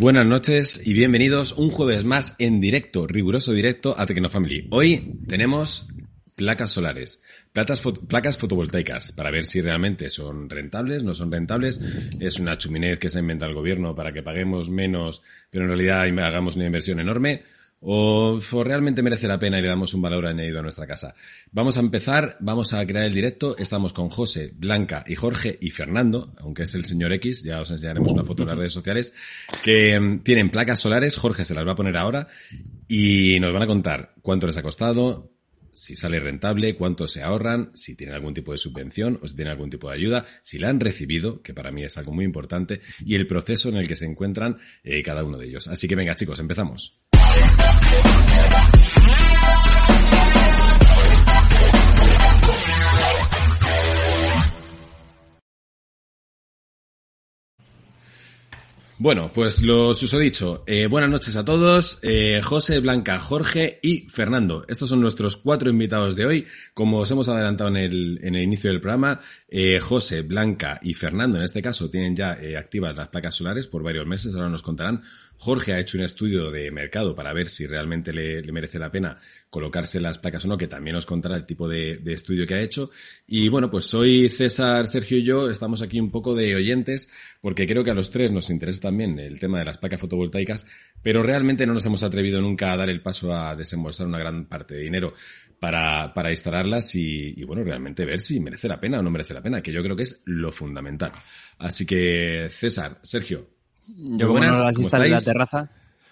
Buenas noches y bienvenidos un jueves más en directo, riguroso directo a Tecnofamily. Hoy tenemos placas solares, placas, fotovoltaicas, para ver si realmente son rentables, no son rentables. Es una chuminez que se inventa el gobierno para que paguemos menos, pero en realidad hagamos una inversión enorme o, realmente merece la pena y le damos un valor añadido a nuestra casa. Vamos a empezar, vamos a crear el directo. Estamos con José, Blanca y Jorge y Fernando, aunque es el señor X, ya os enseñaremos una foto en las redes sociales, que mm, tienen placas solares. Jorge se las va a poner ahora y nos van a contar cuánto les ha costado, si sale rentable, cuánto se ahorran, si tienen algún tipo de subvención o si tienen algún tipo de ayuda, si la han recibido, que para mí es algo muy importante, y el proceso en el que se encuentran eh, cada uno de ellos. Así que venga chicos, empezamos. Bueno, pues lo susodicho. Eh, buenas noches a todos. Eh, José, Blanca, Jorge y Fernando. Estos son nuestros cuatro invitados de hoy. Como os hemos adelantado en el, en el inicio del programa, eh, José, Blanca y Fernando, en este caso, tienen ya eh, activas las placas solares por varios meses. Ahora nos contarán Jorge ha hecho un estudio de mercado para ver si realmente le, merece la pena colocarse las placas o no, que también nos contará el tipo de, estudio que ha hecho. Y bueno, pues soy César, Sergio y yo, estamos aquí un poco de oyentes, porque creo que a los tres nos interesa también el tema de las placas fotovoltaicas, pero realmente no nos hemos atrevido nunca a dar el paso a desembolsar una gran parte de dinero para, instalarlas y, bueno, realmente ver si merece la pena o no merece la pena, que yo creo que es lo fundamental. Así que, César, Sergio, yo como no las instalo en la terraza.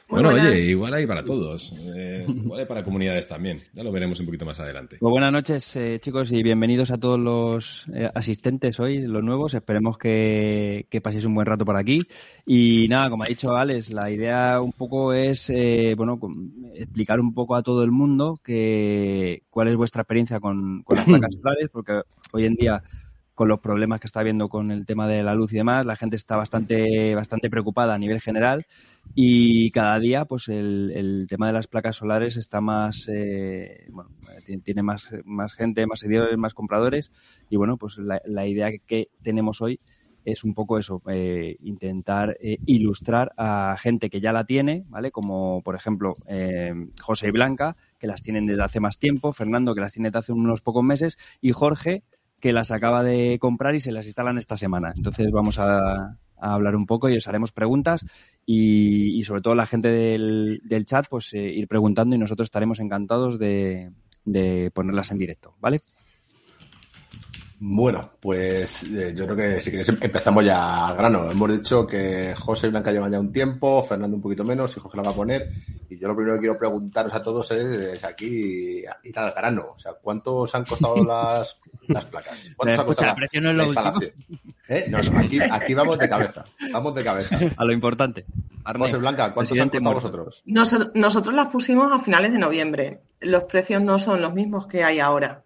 Bueno, oye, igual hay para todos. Eh, igual hay para comunidades también. Ya lo veremos un poquito más adelante. Pues buenas noches, eh, chicos, y bienvenidos a todos los eh, asistentes hoy, los nuevos. Esperemos que, que, paséis un buen rato por aquí. Y nada, como ha dicho Alex, la idea un poco es, bueno, explicar un poco a todo el mundo que, cuál es vuestra experiencia con, con las placas solares, porque hoy en día con los problemas que está habiendo con el tema de la luz y demás. La gente está bastante, bastante preocupada a nivel general y cada día pues el, tema de las placas solares está más, eh, bueno, tiene más, más gente, más seguidores, más compradores y bueno, pues la, idea que tenemos hoy es un poco eso, eh, intentar eh, ilustrar a gente que ya la tiene, ¿vale? Como por ejemplo José y Blanca, que las tienen desde hace más tiempo, Fernando, que las tiene desde hace unos pocos meses, y Jorge, que las acaba de comprar y se las instalan esta semana. Entonces vamos a, hablar un poco y os haremos preguntas y, sobre todo la gente del, chat pues eh, ir preguntando y nosotros estaremos encantados de, de ponerlas en directo, ¿vale? Bueno, pues eh, yo creo que si queréis empezamos ya al grano. Hemos dicho que José y Blanca llevan ya un tiempo, Fernando un poquito menos y Jorge la va a poner. Y yo lo primero que quiero preguntaros a todos es, aquí ir al grano. O sea, ¿cuántos han costado las, las placas? ¿Cuántos ha costado la, no es la instalación? ¿Eh? No, aquí, aquí, vamos de cabeza. Vamos de cabeza. A lo importante. José Blanca, ¿cuántos han costado vosotros? nosotros las pusimos a finales de noviembre. Los precios no son los mismos que hay ahora.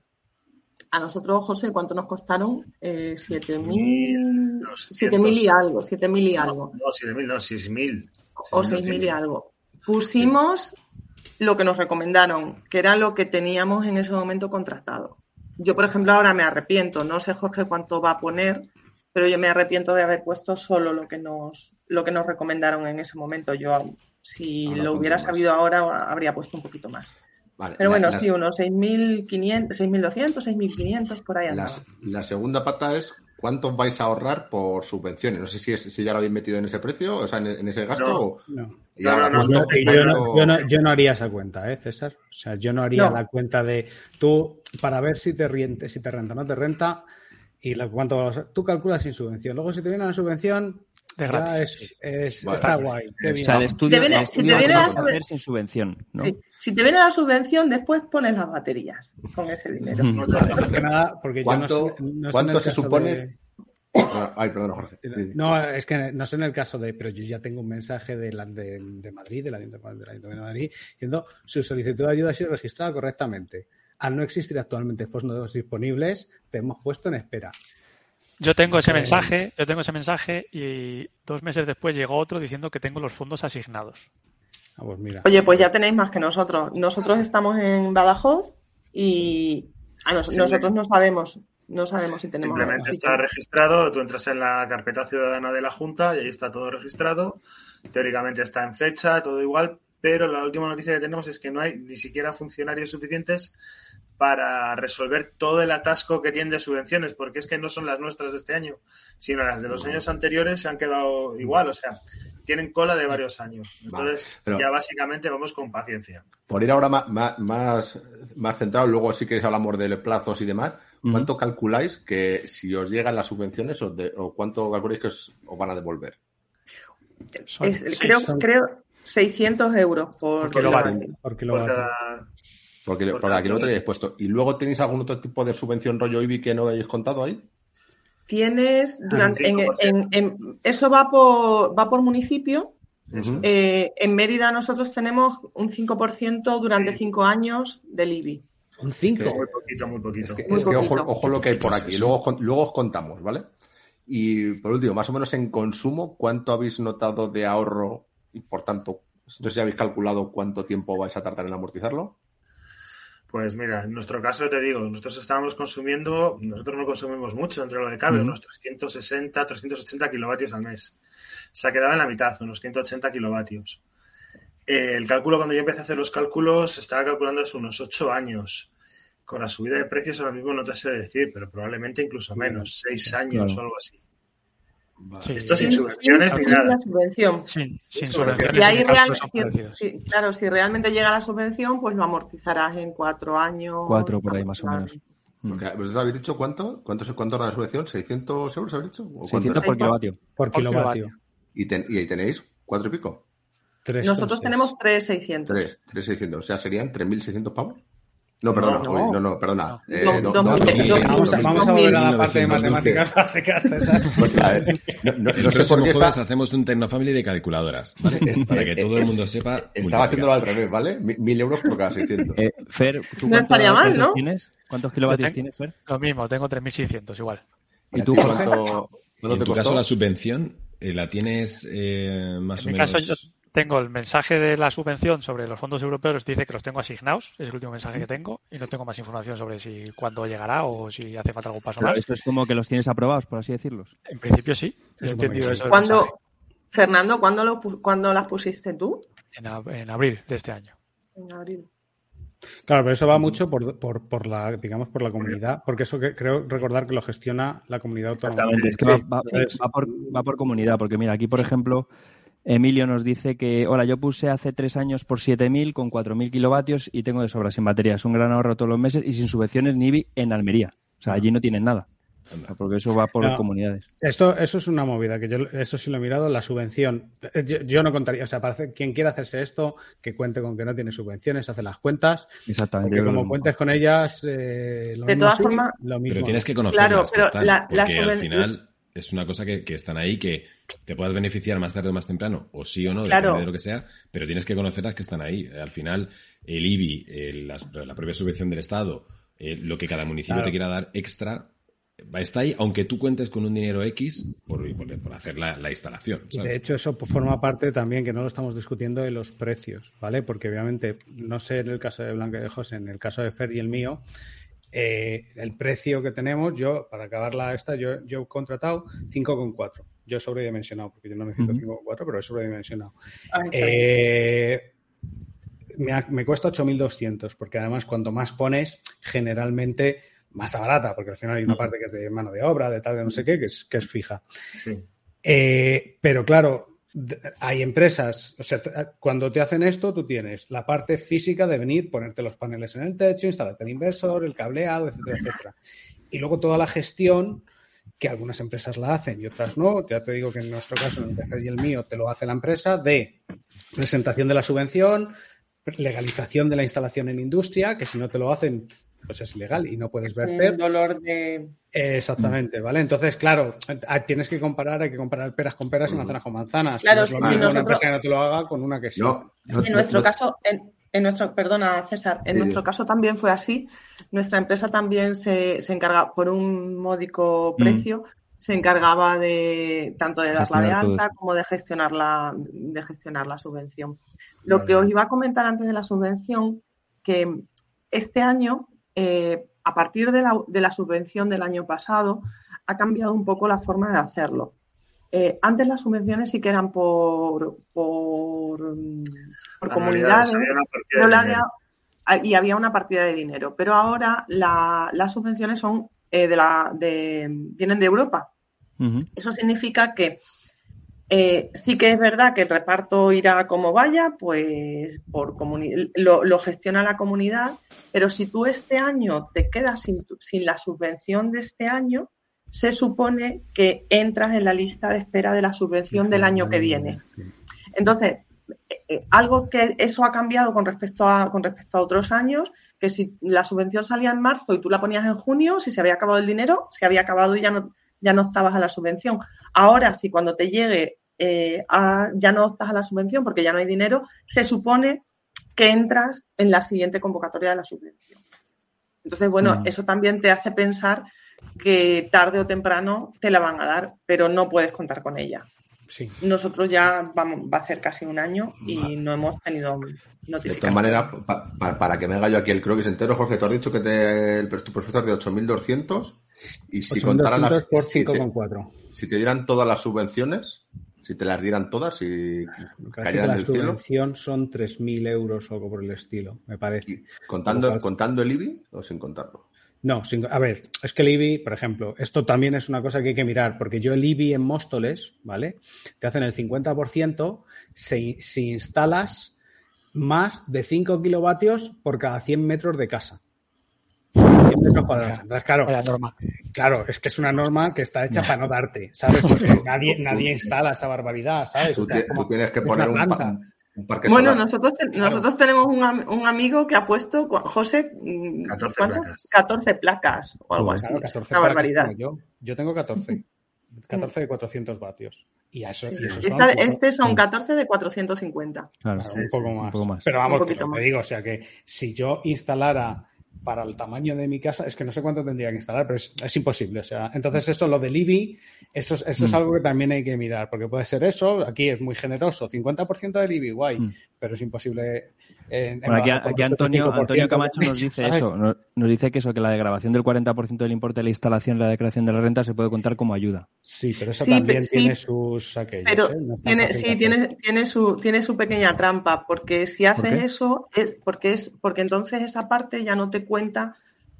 A nosotros, José, ¿cuánto nos costaron? Eh, 7.000 7.000 y algo, 7.000 y algo. No, 7.000, no, 6.000. O 6.000 y algo. Pusimos lo que nos recomendaron, que era lo que teníamos en ese momento contratado. Yo, por ejemplo, ahora me arrepiento, no sé, Jorge, cuánto va a poner, pero yo me arrepiento de haber puesto solo lo que nos, lo que nos recomendaron en ese momento. Yo, si lo hubiera sabido ahora, habría puesto un poquito más. Pero bueno, sí, unos 6.500, 6.200, 6.500, por ahí andamos. La, segunda pata es cuánto vais a ahorrar por subvenciones. No sé si, si ya lo habéis metido en ese precio, o sea, en, ese gasto. No, no. yo, no, haría esa cuenta, ¿eh, César? O sea, yo no haría la cuenta de tú, para ver si te, riente, si te renta o no te renta, Y la, cuánto tú calculas sin subvención. Luego, si te viene la subvención, De ya gratis. es, es- Vale. está guay. Qué O sea, el estudio, viene- el si te viene la hacer sin subvención, ¿no? Sí. Si te viene la subvención, después pones las baterías con ese dinero. Nada, porque yo no ¿Cuánto, no sé se supone? de- Ah, Ay, perdón, Jorge. No, es que no sé en el caso de, pero yo ya tengo un mensaje de, la, de, de Madrid, del Ayuntamiento del Ayuntamiento de Madrid, diciendo su solicitud de ayuda ha sido registrada correctamente. Al no existir actualmente fondos disponibles, te hemos puesto en espera. Yo tengo ese Eh, mensaje, yo tengo ese mensaje y dos meses después llegó otro diciendo que tengo los fondos asignados. Ah, pues mira. Oye, pues ya tenéis más que nosotros. Nosotros estamos en Badajoz y a nos- Sí. nosotros no sabemos, no sabemos si tenemos. Simplemente si está registrado, tú entras en la carpeta ciudadana de la Junta y ahí está todo registrado. Teóricamente está en fecha, todo igual, pero la última noticia que tenemos es que no hay ni siquiera funcionarios suficientes para resolver todo el atasco que tienen de subvenciones, porque es que no son las nuestras de este año, sino las de los años anteriores se han quedado igual, o sea, tienen cola de varios años. Entonces, pero- ya básicamente vamos con paciencia. Por ir ahora más, más, más, centrado, luego sí que hablamos de plazos y demás. ¿Cuánto calculáis que si os llegan las subvenciones o, de- o cuánto calculáis que os, os van a devolver? Es- creo, creo 600 euros por, Por kilovatio. kilovatio. Por Por kilovatio. cada- Porque Por por cada aquí lo kilómetro. tenéis puesto. ¿Y luego tenéis algún otro tipo de subvención rollo IBI que no hayáis contado ahí? Tienes durante en, 25%. en- en- eso va por va por municipio. Eh, en Mérida nosotros tenemos un 5% durante cinco años del IBI. Un 5. Que- Muy poquito, muy poquito. Es que, Muy es que ojo, poquito. ojo lo que hay por aquí. Luego, luego os contamos, ¿vale? Y por último, más o menos en consumo, ¿cuánto habéis notado de ahorro? Y por tanto, no sé si habéis calculado cuánto tiempo vais a tardar en amortizarlo. Pues mira, en nuestro caso te digo, nosotros estábamos consumiendo, nosotros no consumimos mucho entre lo de cable, Ujú. unos 360, 380 kilovatios al mes. Se ha quedado en la mitad, unos 180 kilovatios. Eh, el cálculo, cuando yo empecé a hacer los cálculos, estaba calculando hace unos 8 años. Con la subida de precios ahora mismo no te sé decir, pero probablemente incluso menos, 6 años claro. o algo así. Sí, Esto sin subvenciones ni sin nada. la subvención. sin, subvenciones. Y ahí ni real- si- si- claro, si realmente llega la subvención, pues lo amortizarás en cuatro años. Cuatro por ahí, más o menos. Porque, ¿Vosotros habéis dicho cuánto? ¿Cuánto, es- cuánto era la subvención? ¿600 euros habéis dicho? ¿O cuánto 600 es? por kilovatio. Por kilovatio. y, ten- y ahí tenéis cuatro y pico. Tres Nosotros con tenemos seis. 3,600. Tres, tres seiscientos. O sea, serían 3.600 pavos. No, perdona, No, uy, no, no, perdona. Eh, do- Vamos a, vamos volver a la parte de 1912. matemáticas básicas, eh, no, sé por qué jueves hacemos un Tecnofamily de calculadoras, ¿vale? Para que todo el mundo sepa. Estaba haciéndolo al revés, ¿vale? Mi- Mil euros por cada 600. Eh, Fer, ¿tú No cuánto- mal, cuántos ¿no? tienes? ¿Cuántos kilovatios tienes, Fer? Lo mismo, tengo 3.600 igual. ¿Y ¿A tú? ¿Cuánto, En te tu costó? caso, la subvención eh, la tienes eh, más En o mi menos. caso, yo tengo el mensaje de la subvención sobre los fondos europeos, dice que los tengo asignados, es el último mensaje que tengo, y no tengo más información sobre si cuándo llegará o si hace falta algún paso Claro, más. esto es como que los tienes aprobados, por así decirlos. En principio sí, he entendido eso ¿Cuándo. Fernando, ¿cuándo, lo, pu- cuándo las pusiste tú? En, ab- en abril de este año. En abril. Claro, pero eso va mucho por, por, por la, digamos, por la comunidad, porque eso que creo recordar que lo gestiona la comunidad autónoma. Exactamente, es que va, va- Entonces, va por, va por comunidad, porque mira, aquí por ejemplo, Emilio nos dice que, hola, yo puse hace tres años por 7.000 con 4.000 kilovatios y tengo de sobra sin baterías, un gran ahorro todos los meses y sin subvenciones ni IBI en Almería. O sea, allí no tienen nada, O sea, porque eso va por No. comunidades. Esto, eso es una movida, que yo eso sí lo he mirado, la subvención. Eh, Yo, yo no contaría, o sea, parece quien quiera hacerse esto, que cuente con que no tiene subvenciones, hace las cuentas, Exactamente. porque como que es cuentes con ellas, eh, lo De mismo todas sí, formas- lo mismo. Pero tienes que conocerlas Claro, que pero están, la- la porque al final es una cosa que, que están ahí que te puedas beneficiar más tarde o más temprano, o sí o no, Claro. depende de lo que sea, pero tienes que conocerlas que están ahí. Al final, el IBI, el- la propia subvención del Estado, eh, lo que cada municipio Claro. te quiera dar extra, va está ahí, aunque tú cuentes con un dinero X por, por- por hacer la, la instalación. De hecho, eso forma parte también, que no lo estamos discutiendo, de los precios, ¿vale? Porque obviamente, no sé en el caso de Blanca y de José, en el caso de Fer y el mío, eh, el precio que tenemos, yo, para acabarla esta, yo, yo he contratado 5,4. Yo he sobredimensionado, porque yo no necesito 5,4, pero he sobredimensionado. Ah. Eh, me, ha- me cuesta 8.200, porque además cuanto más pones, generalmente más barata, porque al final hay una parte que es de mano de obra, de tal, de no sé qué, que es, que es fija. Sí. Eh, pero claro, hay empresas, o sea, t- cuando te hacen esto, tú tienes la parte física de venir, ponerte los paneles en el techo, instalarte el inversor, el cableado, etcétera, etcétera. Y luego toda la gestión que algunas empresas la hacen y otras no. Ya te digo que en nuestro caso, en el de Fer y el mío, te lo hace la empresa de presentación de la subvención, legalización de la instalación en industria, que si no te lo hacen, pues es ilegal y no puedes verter. Un dolor de. Exactamente, ¿vale? Entonces, claro, tienes que comparar, hay que comparar peras con peras y manzanas con manzanas. Claro, No mismo nosotros- una empresa que no te lo haga con una que sí. No, no- En nuestro no- caso, en, en nuestro, perdona César, en Sí, nuestro caso también fue así. Nuestra empresa también se, se encarga, por un módico precio, se encargaba de tanto de darla de alta como de gestionar la, de gestionar la subvención. Lo Vale. que os iba a comentar antes de la subvención, que este año, eh, a partir de la, de la subvención del año pasado, ha cambiado un poco la forma de hacerlo. Eh, antes las subvenciones sí que eran por, por, comunidades, de y había una partida de dinero. Pero ahora la- las subvenciones son eh, de la, de, vienen de Europa. Eso significa que eh, sí que es verdad que el reparto irá como vaya, pues por lo, lo gestiona la comunidad, pero si tú este año te quedas sin, sin la subvención de este año, se supone que entras en la lista de espera de la subvención del año que viene. Entonces, eh, eh, algo que eso ha cambiado con respecto a con respecto a otros años, que si la subvención salía en marzo y tú la ponías en junio, si se había acabado el dinero, se había acabado y ya no ya no estabas a la subvención. Ahora, si cuando te llegue eh, a- ya no estás a la subvención porque ya no hay dinero, se supone que entras en la siguiente convocatoria de la subvención. Entonces, bueno, Mm. eso también te hace pensar que tarde o temprano te la van a dar, pero no puedes contar con ella. Sí. Nosotros ya vamos, va a hacer casi un año y no hemos tenido De notificación. todas maneras, pa- pa- para que me haga yo aquí el croquis entero, Jorge, te has dicho que te, el tu presupuesto es de 8.200 y si contaran 8.200 las... por si te- 5,4. si te dieran todas las subvenciones, si te las dieran todas y cayeran la del cielo, subvención son 3.000 euros o algo por el estilo, me parece. y contando, contando el IBI o sin contarlo. No, sin- a ver, es que el IBI, por ejemplo, esto también es una cosa que hay que mirar, porque yo el IBI en Móstoles, ¿vale? Te hacen el 50% si, si instalas más de 5 kilovatios por cada 100 metros de casa. 100 metros cuadrados. Entonces, claro, Vaya norma. claro, es que es una norma que está hecha para no darte, ¿sabes? Porque nadie, nadie instala esa barbaridad, ¿sabes? Tú, O sea, ti- es como- tú tienes que poner un, pa- un parque Bueno, solar. nosotros, te- nosotros tenemos un, am- un amigo que ha puesto, José, mm, 14 ¿cuánto? placas. 14 placas o algo así. Claro, Es 14 una barbaridad. Yo, yo tengo 14. 14 de 400 vatios. Y eso, y eso son Esta- este son 14 de 450. Claro, Claro, un, poco un más. poco más. Pero vamos, Un que poquito lo que más. digo, o sea que si yo instalara para el tamaño de mi casa, es que no sé cuánto tendría que instalar, pero es, es imposible. O sea, entonces eso, lo del IBI, eso, es- eso es Mm. algo que también hay que mirar, porque puede ser eso, aquí es muy generoso, 50% del IBI, guay, Mm. pero es imposible. Eh, en Bueno, aquí, Antonio, 5% Antonio Camacho nos dice ¿sabes? eso, nos, nos dice que eso, que la degradación del 40% del importe de la instalación y la declaración de la renta se puede contar como ayuda. Sí, pero eso Sí, también pe- sí. tiene sus aquellos. Pero ¿eh? No tiene, sí, tiene, tiene, su, tiene su pequeña trampa, porque si haces eso, es porque, es porque entonces esa parte ya no te cuenta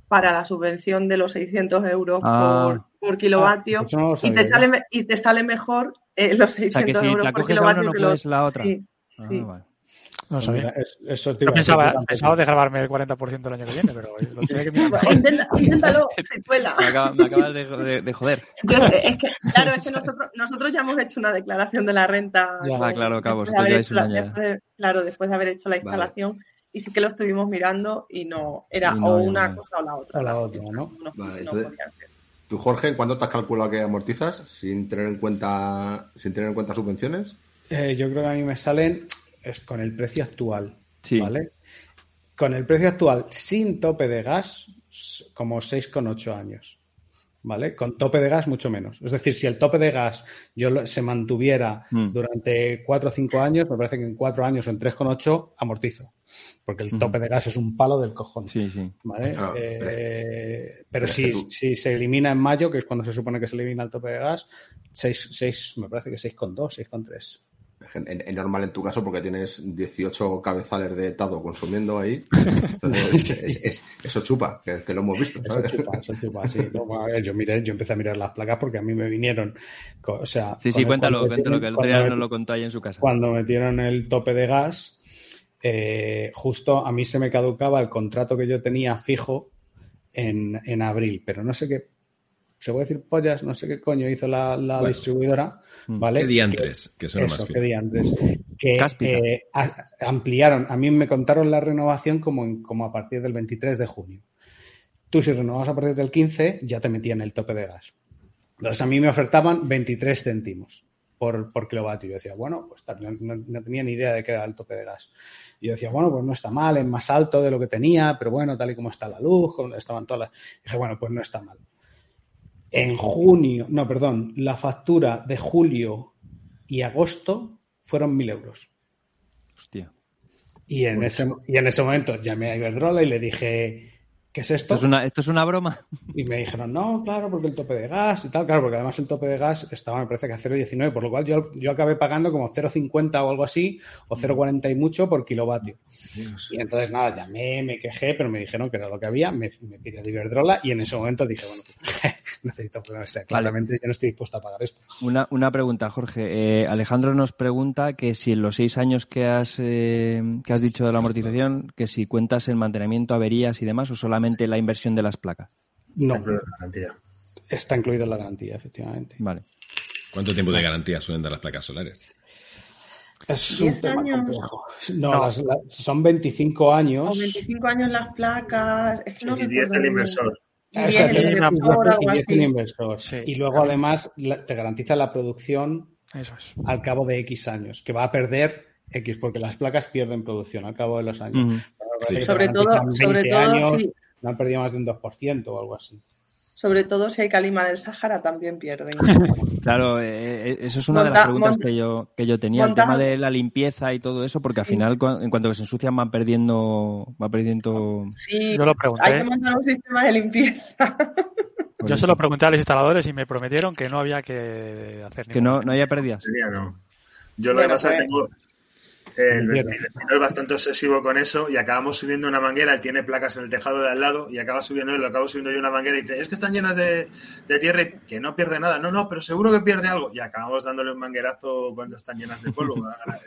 para la subvención de los 600 euros Ah. por, por kilovatio Ah, no y, te sale, y te sale mejor eh, los 600 sea, que si euros la por a kilovatio no que los- la otra. Sí, Ah, sí. vale. No lo Pues sabía. es- eso te iba pensaba, pensaba degradarme el 40% el año que viene, pero lo tiene que mirar intenta- inténtalo, si cuela. Me, acaba- me acabas de, de- de joder. Yo- es que, claro, es que nosotros, nosotros ya hemos hecho una declaración de la renta. Ya, ah, claro, claro, después de haber hecho la- de- claro, después de haber hecho la instalación. Y sí que lo estuvimos mirando y no, era Y no, o una no. cosa o la otra. O la otra, ¿no? No, Vale, entonces- ser. Tú, Jorge, ¿cuánto te has calculado que amortizas sin tener en cuenta, sin tener en cuenta subvenciones? Eh, yo creo que a mí me salen es con el precio actual, Sí. ¿vale? Con el precio actual sin tope de gas, como 6,8 años, ¿vale? Con tope de gas mucho menos. Es decir, si el tope de gas yo lo- se mantuviera Mm. durante 4 o 5 años, me parece que en 4 años o en 3,8 amortizo, porque el tope de gas es un palo del cojón. Sí, sí. ¿Vale? Claro, Eh, pero si, si se elimina en mayo, que es cuando se supone que se elimina el tope de gas, 6, 6 me parece que 6,2, 6,3. Normal en tu caso porque tienes 18 cabezales de Tado consumiendo ahí. Entonces, es- es- eso chupa, que, que lo hemos visto. Eso chupa, eso chupa, sí. No, yo miré, yo empecé a mirar las placas porque a mí me vinieron, o sea... Sí, sí, cuéntalo, cuéntalo, que el otro cuando día nos lo contó ahí en su casa. Cuando metieron el tope de gas, eh, justo a mí se me caducaba el contrato que yo tenía fijo en, en abril, pero no sé qué se puede decir pollas, no sé qué coño hizo la, la Bueno. distribuidora, ¿vale? ¿Qué diantres? Que suena Eso, más que fino. diantres. Que eh, a- ampliaron, a mí me contaron la renovación como, en- como a partir del 23 de junio. Tú si renovabas a partir del 15 ya te metían el tope de gas. Entonces a mí me ofertaban 23 céntimos por, por kilovatio. Yo decía, bueno, pues no, no- no tenía ni idea de qué era el tope de gas. Y yo decía, bueno, pues no está mal, es más alto de lo que tenía, pero bueno, tal y como está la luz, estaban todas las... Dije, bueno, pues no está mal. En junio, no, perdón, la factura de julio y agosto fueron mil euros. Hostia. Y en, ese, y en ese momento llamé a Iberdrola y le dije, ¿qué es esto? ¿Esto es una, esto es una broma? Y me dijeron, no, claro, porque el tope de gas y tal, claro, porque además el tope de gas estaba, me parece que a 0,19, por lo cual yo, yo acabé pagando como 0,50 o algo así, o 0,40 y mucho por kilovatio. Y entonces, nada, llamé, me quejé, pero me dijeron que era lo que había, me, me pide Iberdrola y en ese momento dije, bueno, pues, necesito, pues, sea, claramente yo no estoy dispuesto a pagar esto. Una, una pregunta, Jorge. Eh, Alejandro nos pregunta que si en los seis años que has, eh, que has dicho de la amortización, que si cuentas el mantenimiento, averías y demás, o solamente la inversión de las placas. No, Ejemplo de garantía. está incluido en la garantía, efectivamente. Vale. ¿Cuánto tiempo de garantía suelen dar las placas solares? Es un ¿Diez tema años? complejo. No, No. las- las- son 25 años. O 25 años las placas. Es que no Y 10 recuerdo el inversor. Y o 10 sea, el tienes una- inversor, algo y 10 así. el inversor. Sí. Y luego además la- te garantiza la producción Eso es. al cabo de X años, que va a perder X, porque las placas pierden producción al cabo de los años. Sobre todo- garantizan sobre 20 todo años, si- no han perdido más de un 2% o algo así. Sobre todo si hay calima del Sáhara también pierden. Claro, eh, eh, eso es una de las preguntas que yo, que yo tenía, el tema de la limpieza y todo eso, porque al final, en cuanto que se ensucian, van perdiendo, va perdiendo... Sí, Yo lo pregunté. hay que montar un sistema de limpieza. por Yo eso. se lo pregunté a los instaladores y me prometieron que no había que hacer Que no, no haya pérdidas. Sería no. Yo lo Bueno, que pasa es que pues- tengo. El vecino es bastante obsesivo con eso y acabamos subiendo una manguera, él tiene placas en el tejado de al lado y acaba subiendo, lo acabo subiendo yo una manguera y dice, es que están llenas de, de tierra y que no pierde nada. No, no, pero seguro que pierde algo. Y acabamos dándole un manguerazo cuando están llenas de polvo ahora,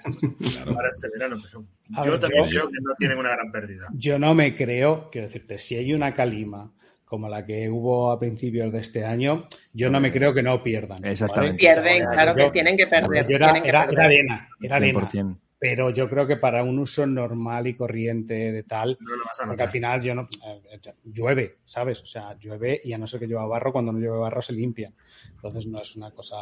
para este verano. Pero yo ver, también yo- creo que no tienen una gran pérdida. Yo no me creo, quiero decirte, si hay una calima como la que hubo a principios de este año, yo no me creo que no pierdan. ¿vale? Exactamente. Pierden, Yo- claro que tienen que perder. era, tienen que era- perder. era arena, era arena. 100%. Pero yo creo que para un uso normal y corriente de tal, No lo vas a porque al final yo no eh, llueve, ¿sabes? O sea, llueve y a no ser que llueva barro, cuando no llueve barro se limpian. Entonces no es una cosa.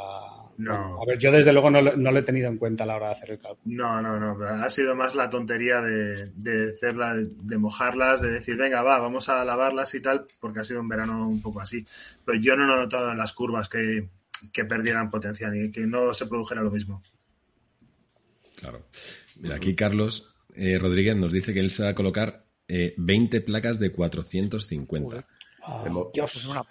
No. bueno, a ver, yo desde luego no, lo- no lo he tenido en cuenta a la hora de hacer el cálculo. No, no, no, pero ha sido más la tontería de, de hacerla, de mojarlas, de decir, venga, va, vamos a lavarlas y tal, porque ha sido un verano un poco así. Pero yo no he notado en las curvas que, que perdieran potencial y que no se produjera lo mismo. Claro. Mira, aquí Carlos eh, Rodríguez nos dice que él se va a colocar eh, 20 placas de 450. Ah, Hemos- Dios. Es una,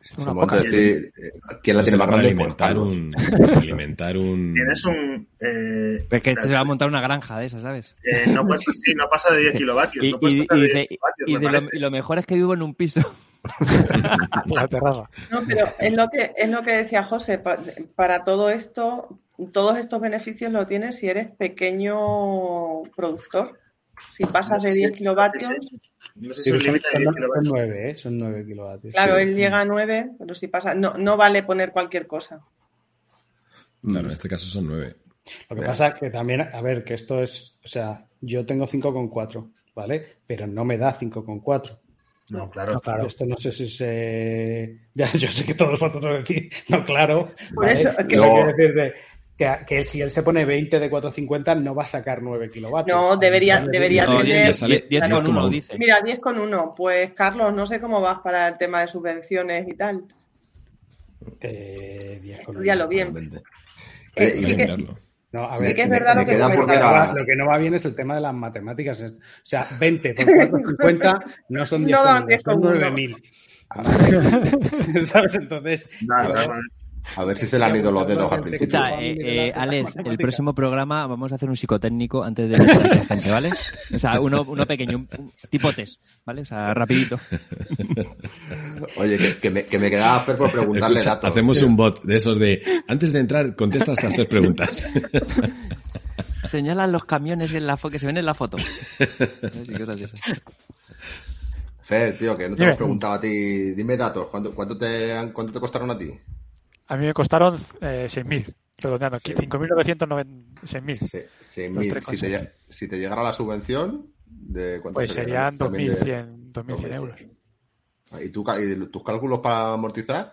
Es una poca. de decir eh, quién la tiene más grande. Alimentar un, alimentar un... Tienes un... Eh, Pero que este se va a montar una granja de esas, ¿sabes? eh, no, pasa, sí, no pasa de 10 kilovatios. Y, no puedes y- pasar y de dice- 10 kilovatios, y me de lo, mejor es que vivo en un piso. la terraza. No, pero es lo que es lo que decía José. pa- Para todo esto, todos estos beneficios lo tienes si eres pequeño productor. Si pasas de No sé 10 si- kilovatios, No sé si- no son, límite de son- 10 son kilovatios. 9, ¿eh? Son 9 kilovatios. claro, Sí. él llega a 9, pero si pasa, no, no vale poner cualquier cosa. Claro, en este caso son 9. Lo que pasa es que también, a ver, que esto es, o sea, yo tengo 5,4, ¿vale? Pero no me da 5,4. No, claro. Claro, esto no sé si se... Ya, yo sé que todos vosotros decís, no, claro. Por ¿vale? eso, Que quiere decir de- que, que si él se pone 20 de 450 no va a sacar 9 kilovatios. No, debería- debería No, tener- diez- sale diez con 10,1. uno, dice. Mira, 10 con 1. Pues Carlos, no sé cómo vas para el tema de subvenciones y tal. Eh, 10 con Estudialo bien. Eh, Eh, sí que-. No, a Sí ver, que es verdad me lo que queda porque comentaba. era- Lo que no va bien es el tema de las matemáticas. O sea, 20 por 450 no son 10 No con dan uno, 10 son con uno. 9000. ¿Sabes? Entonces, Nada, yo- A ver si se le han ido los dedos al principio. Escucha, eh, eh, Alex, el próximo programa vamos a hacer un psicotécnico antes de la gente, ¿vale? O sea, uno, uno pequeño, un, un tipo test, ¿vale? O sea, rapidito. Oye, que, que me, que me quedaba Fer por preguntarle Escucha, datos. hacemos un bot de esos de antes de entrar contesta estas tres preguntas. Señalan los camiones en la que se ven en la foto. Fer, tío, que no te hemos preguntado a ti. Dime datos. ¿Cuánto, cuánto, te, han- ¿Cuánto te costaron a ti? A mí me costaron eh, 6.000, redondeando, Sí. 5.990, 6.000. Se- seis Los mil. tres Si te, si te llegara la subvención, ¿de cuánto Pues sería? serían También de- 2.100 2.100 euros. ¿Y, tú, y tus cálculos para amortizar?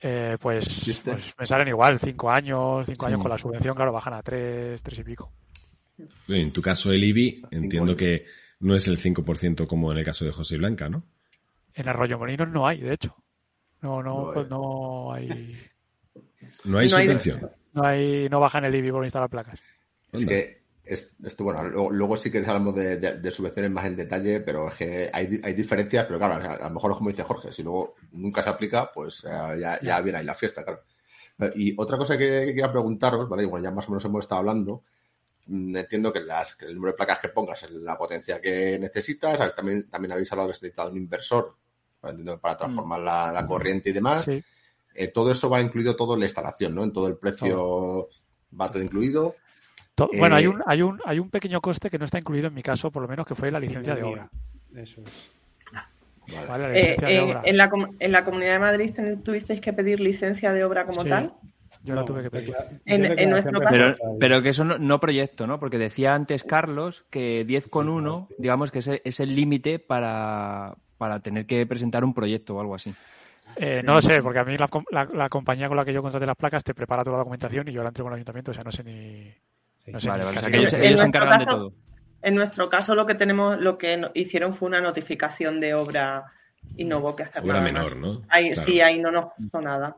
Eh, pues, pues me salen igual, 5 años, 5 años Mm. con la subvención, claro, bajan a 3, 3 y pico. En tu caso, el IBI, entiendo que no es el 5% como en el caso de José Blanca, ¿no? En Arroyo Molinos no hay, de hecho. No, no, No pues no hay, No hay subvención. no hay, no bajan el IBI por instalar placas. Es Anda. que, es, esto, bueno, luego, luego sí que hablamos de, de- de subvenciones más en detalle, pero es que hay, hay diferencias, pero claro, a, a lo mejor es como dice Jorge, si luego nunca se aplica, pues ya, ya viene ahí la fiesta, claro. Eh, Y otra cosa que, que quería preguntaros, ¿vale? Igual ya más o menos hemos estado hablando, mm, entiendo que, las, que el número de placas que pongas es la potencia que necesitas, también, también habéis hablado de que necesitado un inversor, para, para transformar la, la corriente y demás. Sí, Eh, todo eso va incluido todo en la instalación, ¿no? En todo el precio va todo incluido. To- Eh, Bueno, hay un, hay, un, hay un pequeño coste que no está incluido en mi caso, por lo menos que fue la licencia de obra. Eso es. Vale. ¿vale? La Eh, licencia de eh, obra. en, la, com- en la Comunidad de Madrid tuvisteis que pedir licencia de obra como Sí. tal. Yo la No, tuve que pedir. En- en nuestro caso- Pero, que eso no, no proyecto, ¿no? Porque decía antes Carlos que 10,1, digamos que es el límite para, para tener que presentar un proyecto o algo así. Eh, no lo sé, porque a mí la, com- la- la compañía con la que yo contraté las placas te prepara toda la documentación y yo la entrego al ayuntamiento, o sea, no sé ni. No sé Vale, ni vale. O sea, casi que ellos, se nuestro encargan de caso- todo. En nuestro caso, lo que tenemos, lo que hicieron fue una notificación de obra y no hubo que hacer Obra nada menor, más. ¿no? Ahí, Claro. Sí, ahí no nos costó nada.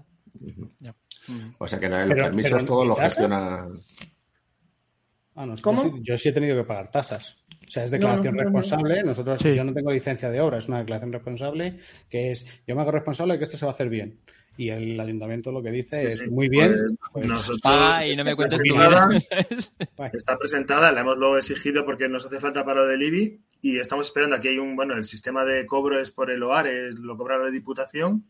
O sea que Pero- permisos pero todo lo gestiona. Ah, ¿Cómo? sí- yo sí he tenido que pagar tasas. O sea, es declaración no. responsable. Nosotros, Sí. yo no tengo licencia de obra, es una declaración responsable que es, yo me hago responsable de que esto se va a hacer bien. Y el ayuntamiento lo que dice Sí, es, sí. muy bien, Pues pues, nosotros Paga y no me cuentes tu presentada. Está presentada, la hemos luego exigido porque nos hace falta para lo del IBI y estamos esperando. Aquí hay un, bueno, el sistema de cobro es por el OAR, es- lo cobra la Diputación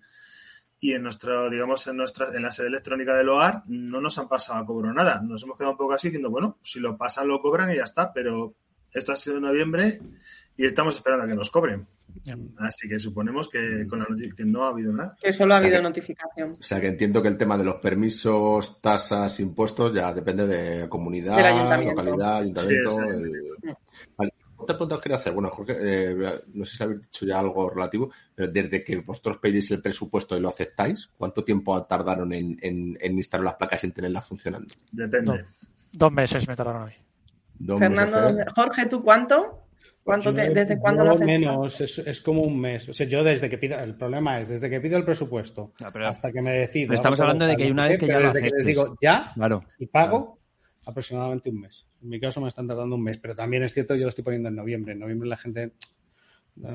y en nuestro, digamos, en nuestra, en la sede electrónica del OAR no nos han pasado a cobro nada. Nos hemos quedado un poco así diciendo, bueno, si lo pasan lo cobran y ya está, pero esto ha sido en noviembre y estamos esperando a que nos cobren. Así que suponemos que con la noticia que no ha habido nada. Que solo ha O sea habido que- notificación. O sea que entiendo que el tema de los permisos, tasas, impuestos ya depende de comunidad, ayuntamiento. localidad, ayuntamiento. Sí, el- Vale. Otra pregunta que quería hacer, bueno, Jorge, eh, no sé si habéis dicho ya algo relativo, pero desde que vosotros pedís el presupuesto y lo aceptáis, ¿cuánto tiempo tardaron en, en- en instalar las placas y en tenerlas funcionando? Depende. Dos meses me tardaron a mí. Fernando. Jorge, ¿tú cuánto? ¿Cuánto te- ¿Desde cuándo lo haces? menos, es, es como un mes. O sea, yo desde que pido, el problema es desde que pido el presupuesto No, pero- hasta que me decido. estamos hablando de que hay una vez que ya lo desde que les digo ya Claro. y pago aproximadamente un mes. En mi caso me están tardando un mes, pero también es cierto yo lo estoy poniendo en noviembre. En noviembre la gente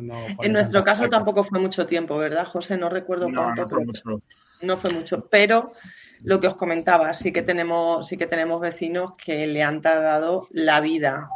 no, En nuestro caso tampoco fue mucho tiempo, ¿verdad, José? No recuerdo No, cuánto. no fue mucho. no fue mucho, pero lo que os comentaba, sí que tenemos, sí que tenemos vecinos que le han tardado la vida,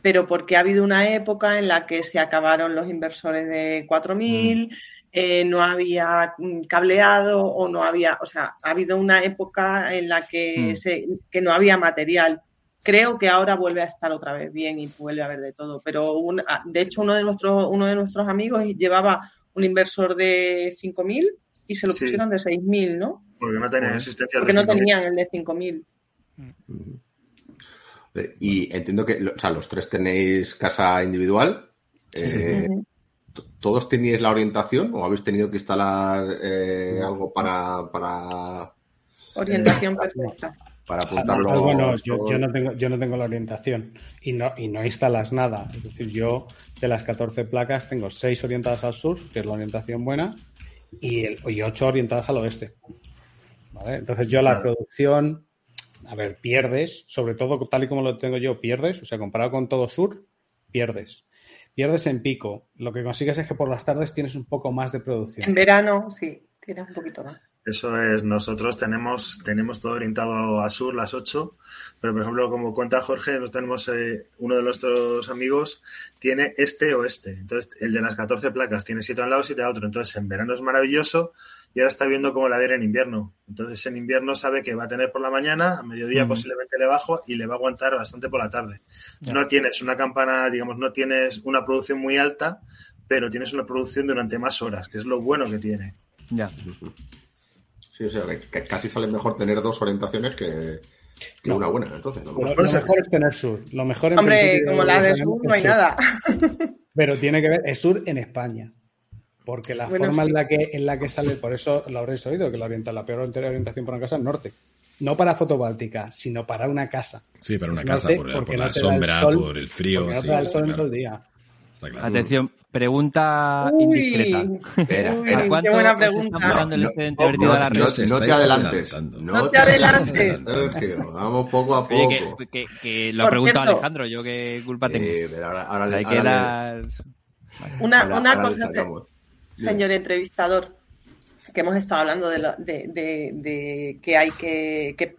pero porque ha habido una época en la que se acabaron los inversores de 4.000, Mm. eh, no había cableado o no había, o sea, ha habido una época en la que, Mm. se, que no había material. Creo que ahora vuelve a estar otra vez bien y vuelve a haber de todo, pero un- ah, de hecho uno de nuestros uno de nuestros amigos llevaba un inversor de 5.000 y se lo Sí. pusieron de 6.000, ¿no? Porque no tenían existencia. Porque no tenían el de 5.000. Eh, Y entiendo que, o sea, los tres tenéis casa individual. Eh, ¿Todos teníais la orientación o habéis tenido que instalar eh, algo para, para, Orientación perfecta. Para apuntarlo? Además, bueno, yo, yo no tengo, yo no tengo la orientación y no, y no instalas nada. Es decir, yo de las 14 placas tengo 6 orientadas al sur, que es la orientación buena, y, el, y 8 orientadas al oeste. ¿Vale? Entonces yo la Claro. producción, a ver, pierdes, sobre todo tal y como lo tengo yo, pierdes, o sea, comparado con todo sur, pierdes. Pierdes en pico. Lo que consigues es que por las tardes tienes un poco más de producción. En verano, sí, tienes un poquito más. Eso es, nosotros tenemos, tenemos todo orientado a sur, las 8, pero por ejemplo, como cuenta Jorge, nosotros tenemos eh, uno de nuestros amigos tiene este o este. Entonces, el de las 14 placas tiene 7 a un lado, 7 a otro. Entonces, en verano es maravilloso y ahora está viendo cómo la ver en invierno. Entonces, en invierno sabe que va a tener por la mañana, a mediodía posiblemente le bajo y le va a aguantar bastante por la tarde. Ya. No tienes una campana, digamos, no tienes una producción muy alta, pero tienes una producción durante más horas, que es lo bueno que tiene. Ya. Sí, o sea, que, que casi sale mejor tener dos orientaciones que, que No. una buena. Entonces, ¿no? Lo, lo Pues- mejor es tener sur. Lo mejor en Hombre, como la de Sur no hay sur. nada. Pero tiene que ver, es sur en España. Porque la Bueno, forma sí. en, la que, en la que sale, por eso lo habréis oído, que la, orienta, la peor orientación para una casa es norte. No para fotovoltaica, sino para una casa. Sí, para una casa, por, porque por no la sombra, sol, por el frío. Porque no sí, te da el sol en todo el día. Está claro. Atención, pregunta Uy, indiscreta. Espera, uy. ¿A cuánto qué buena pregunta. el No, excedente no, vertido a la red? no, te adelantes. No te adelantes. Sergio, vamos poco a poco. Oye, que, que, que lo ha preguntado cierto. Alejandro, yo qué culpa tengo. Eh, pero ahora, ahora le- Hay ahora que dar... Una, ahora- una cosa, señor entrevistador, que hemos estado hablando de, lo- de- de- de que hay que, que,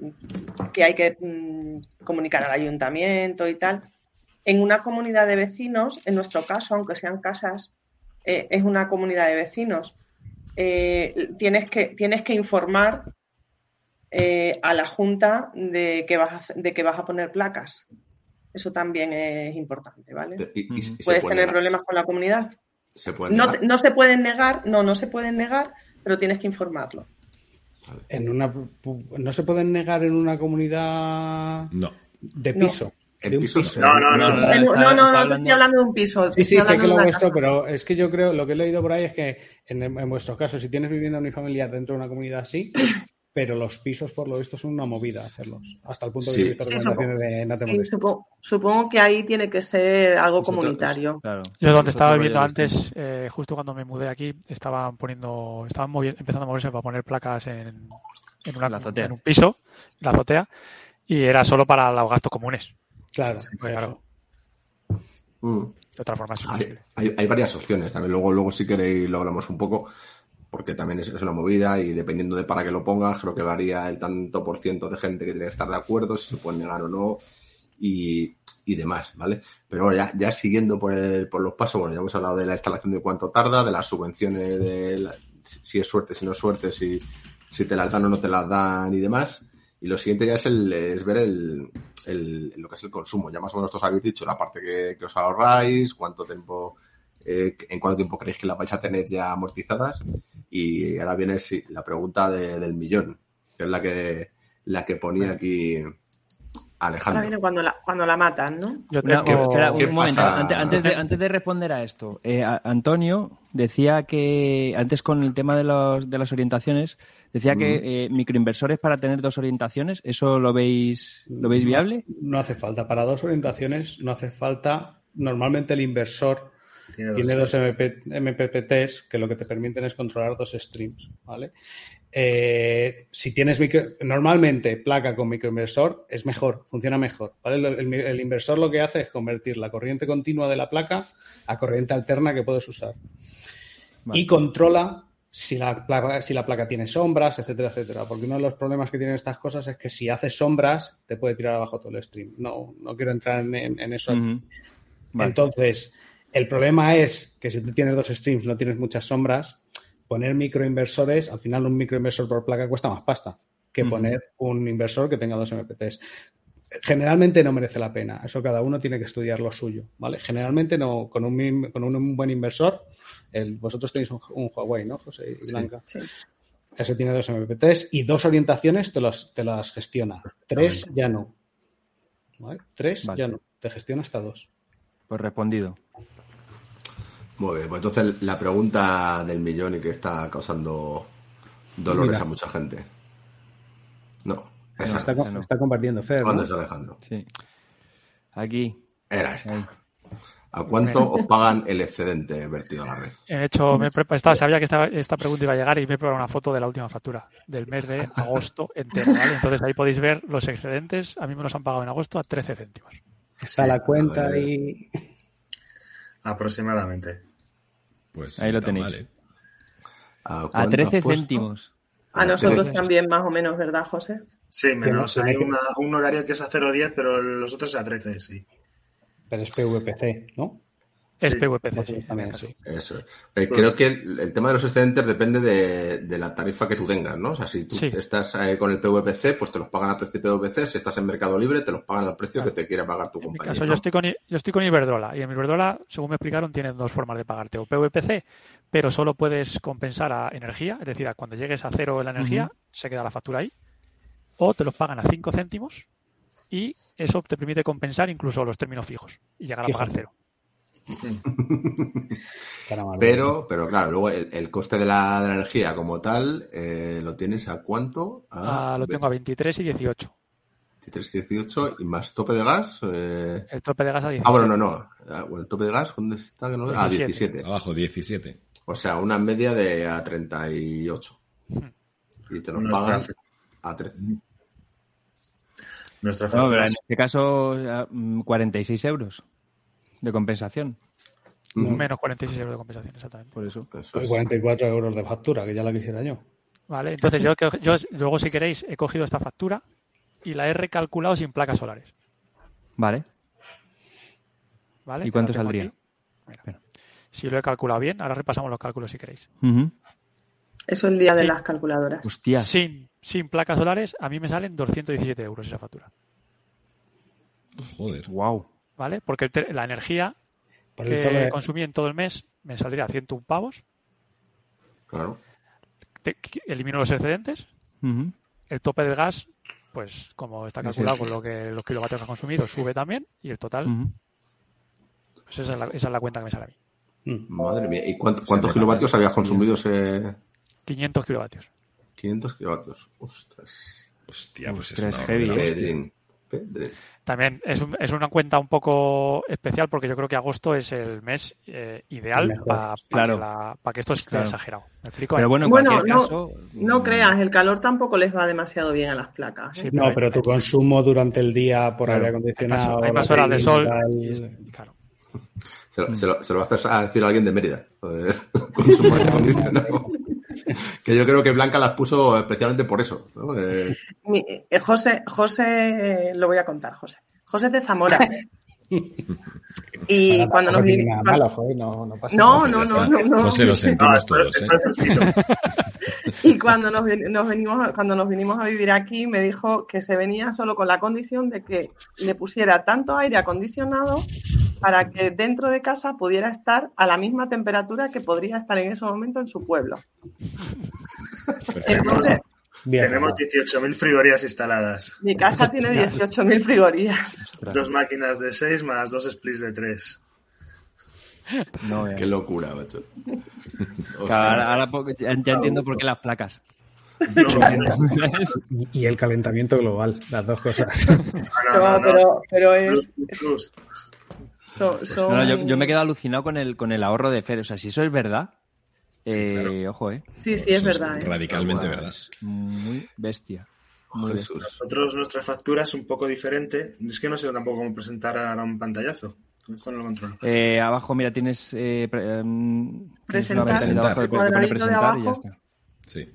que hay que mm, comunicar al ayuntamiento y tal. En una comunidad de vecinos, en nuestro caso, aunque sean casas, eh, es una comunidad de vecinos. eh, tienes, que, tienes que informar eh, a la Junta de que, vas a, de que vas a poner placas. Eso también es importante, ¿vale? Y- y- y se Puedes puede tener negar. problemas con la comunidad. Se puede No, negar. te- no se pueden negar, no, no se pueden negar, pero tienes que informarlo. En una, no se pueden negar en una comunidad No. de piso. De un pisos- piso. No, no, no. No, no. no, no, hablando- estoy hablando de un piso. Sí, sí, sé que lo vuestro, casa. pero es que yo creo, lo que he leído por ahí es que en, en vuestro caso, si tienes vivienda unifamiliar dentro de una comunidad así, pero los pisos, por lo visto, son una movida hacerlos. Hasta el punto de Sí. Sí, recomendaciones de no Sí, supongo, supongo que ahí tiene que ser algo comunitario. es- claro. Yo donde Es estaba viviendo rollo antes, eh, justo cuando me mudé aquí, estaban poniendo, estaban empezando a moverse para poner placas en, en, una- en un piso, en la azotea, y era solo para los gastos comunes. Claro. Pues, claro, Mm. de otra forma es Hay, imposible. hay- hay varias opciones. También luego, luego si queréis lo hablamos un poco, porque también es, es una movida y dependiendo de para qué lo pongas, creo que varía el tanto por ciento de gente que tiene que estar de acuerdo, si se puede negar o no y, y demás, ¿vale? Pero bueno, ya, ya siguiendo por, el- por los pasos, bueno, ya hemos hablado de la instalación de cuánto tarda, de las subvenciones, de la- si es suerte, si no es suerte, si, si te las dan o no te las dan y demás. Y lo siguiente ya es, el, es ver el, el- lo que es el consumo. Ya más o menos todos habéis dicho la parte que, que os ahorráis, cuánto tiempo, eh, en cuánto tiempo creéis que las vais a tener ya amortizadas. Y ahora viene sí, la pregunta de- del millón, que es la que, la que ponía aquí Ahora Alejandro. viene cuando la, cuando la matan, ¿no? Yo tengo- espera, un ¿Qué momento, pasa? antes, antes de, antes de responder a esto, eh, a- Antonio decía que, antes con el tema de, los, de las orientaciones, decía que eh, microinversores para tener dos orientaciones, ¿eso lo veis, lo veis viable? No hace falta. Para dos orientaciones no hace falta. Normalmente el inversor Tiene dos tiene dos MP, MPPTs que lo que te permiten es controlar dos streams, ¿vale? Eh, si tienes micro, normalmente placa con microinversor es mejor, funciona mejor, ¿vale? El, el- el inversor lo que hace es convertir la corriente continua de la placa a corriente alterna que puedes usar Vale. y controla si la, placa, si la placa tiene sombras, etcétera, etcétera. Porque uno de los problemas que tienen estas cosas es que si haces sombras te puede tirar abajo todo el stream. No, no quiero entrar en, en- en eso. Vale. Entonces, el problema es que si tú tienes dos streams, no tienes muchas sombras, poner microinversores, al final un microinversor por placa cuesta más pasta que poner un inversor que tenga dos MPTs. Generalmente no merece la pena, eso cada uno tiene que estudiar lo suyo, ¿vale? Generalmente no, con un, con un buen inversor, el, vosotros tenéis un, un Huawei, ¿no, José y Blanca? Sí. Ese tiene dos MPTs y dos orientaciones te, los, te las gestiona. Tres ya no. ¿Vale? Tres Vale. ya no. Te gestiona hasta dos. Pues respondido. Muy bien, pues entonces la pregunta del millón y que está causando dolores Mira. a mucha gente. No, esa está, no. co- no. está compartiendo Fer. ¿no? ¿Dónde es Alejandro? Sí. Aquí. Era esta. ahí. ¿A cuánto os pagan el excedente vertido a la red? He hecho, me he prepa- estaba- sabía que esta, esta pregunta iba a llegar y me he preparado una foto de la última factura del mes de agosto entero, ¿vale? Entonces ahí podéis ver los excedentes. A mí me los han pagado en agosto a 13 céntimos. Está la cuenta y. Aproximadamente. Pues Ahí lo tenéis. mal, ¿eh? ¿A A cuánto 13 has puesto? céntimos. A nosotros también, más o menos, ¿verdad, José? Sí, menos no, hay una- un horario que es a 0.10, pero los otros es a 13, sí. Pero es PVPC, ¿no? Es Sí. PVPC, sí. También, sí. Eso. es. Eh, creo que el, el tema de los excedentes depende de, de la tarifa que tú tengas, ¿no? O sea, si tú Sí. estás eh, con el PVPC, pues te los pagan a precio PVPC. Si estás en Mercado Libre, te los pagan al precio Claro. que te quiera pagar tu En mi compañía. caso, ¿no? yo estoy, con, I- yo estoy con Iberdrola y en Iberdrola, según me explicaron, tienen dos formas de pagarte. O PVPC, pero solo puedes compensar a energía, es decir, a cuando llegues a cero en la energía, se queda la factura ahí. O te los pagan a 5 céntimos y eso te permite compensar incluso los términos fijos y llegar a pagar cero. Pero, pero claro, luego el, el coste de la, de la energía como tal, eh, ¿lo tienes a cuánto? A Ah, lo tengo a 23 y 18. 23, 18 y más tope de gas. eh, El tope de gas a 17. Ah, bueno, no, no. Ah, bueno, el tope de gas, ¿dónde está? No- Ah, 17. 17. Abajo, 17. O sea, una media de a 38. Hmm. Y te los Nuestra pagan fe- a 13. Nuestra No, pero factura en es- este caso, ya, mm, 46 euros de compensación. Ujú. Menos 46 euros de compensación, exactamente. Por eso. Eso Pues es. 44 euros de factura, que ya la quisiera yo. Vale, entonces yo, yo luego si queréis he cogido esta factura y la he recalculado sin placas solares. Vale. ¿vale? ¿Y cuánto saldría? Mira. Si lo he calculado bien, ahora repasamos los cálculos si queréis. Eso el día de Sí. las calculadoras. Hostias. Sin, sin placas solares, a mí me salen 217 euros esa factura. Joder. Wow. ¿Vale? Porque el la energía Por que de- consumí en todo el mes me saldría 101 pavos. Claro. Te- elimino los excedentes. El tope del gas, pues como está calculado con lo que los kilovatios que ha consumido, sube también. Y el total, pues esa es, la, esa es la cuenta que me sale a mí. Madre mía. ¿Y cuánto- cuántos kilovatios habías consumido ese 500 kilovatios. 500 kilovatios? Ostras. Hostia, pues es una. Pedrín. También es, un- es una cuenta un poco especial porque yo creo que agosto es el mes eh, ideal para claro. que, la- pa' que esto esté Claro. exagerado. ¿Me explico? Pero bueno, en Bueno, cualquier no- caso. No mm, creas, el calor tampoco les va demasiado bien a las placas. ¿eh? Sí, No, hay- pero tu consumo durante el día por Claro, aire acondicionado. hay más horas de sol. tal, y es- claro. Se lo, se lo- se lo haces a decir a alguien de Mérida. Joder, con su aire acondicionado. que yo creo que Blanca las puso especialmente por eso. ¿no? Eh, eh, José, José, lo voy a contar, José. José es de Zamora. y cuando nos malo, joder, no, no pasa No, nada. no, Ya no, está. no, no. José, lo Ah, sentimos esto- todos, ¿eh? Y cuando nos, ven- nos venimos, cuando nos vinimos a vivir aquí, me dijo que se venía solo con la condición de que le pusiera tanto aire acondicionado para que dentro de casa pudiera estar a la misma temperatura que podría estar en ese momento en su pueblo. Entonces, Bien, Tenemos 18.000 frigorías instaladas. mi casa tiene 18.000 frigorías. Dos máquinas de 6 más dos splits de 3. no, eh. qué locura, macho. Ahora, ya, ya entiendo por qué las placas. Y, y el calentamiento global, las dos cosas. No, pero, pero es, Plus, son- No, no, yo, yo me quedo alucinado con el, con el ahorro de Fer. O sea, si eso es verdad, eh, ojo, eh. Sí, sí, es Eso verdad. ¿eh? Radicalmente verdad. Muy bestia. Muy bestia. Jesús. Nosotros, nuestra factura es un poco diferente. Es que no sé tampoco cómo presentar ahora un pantallazo. Esto no lo controlo. Eh, abajo, mira, tienes. Eh, pre- em, tienes Presentar, abajo pone cuadradito de presentar y ya abajo. está. Sí.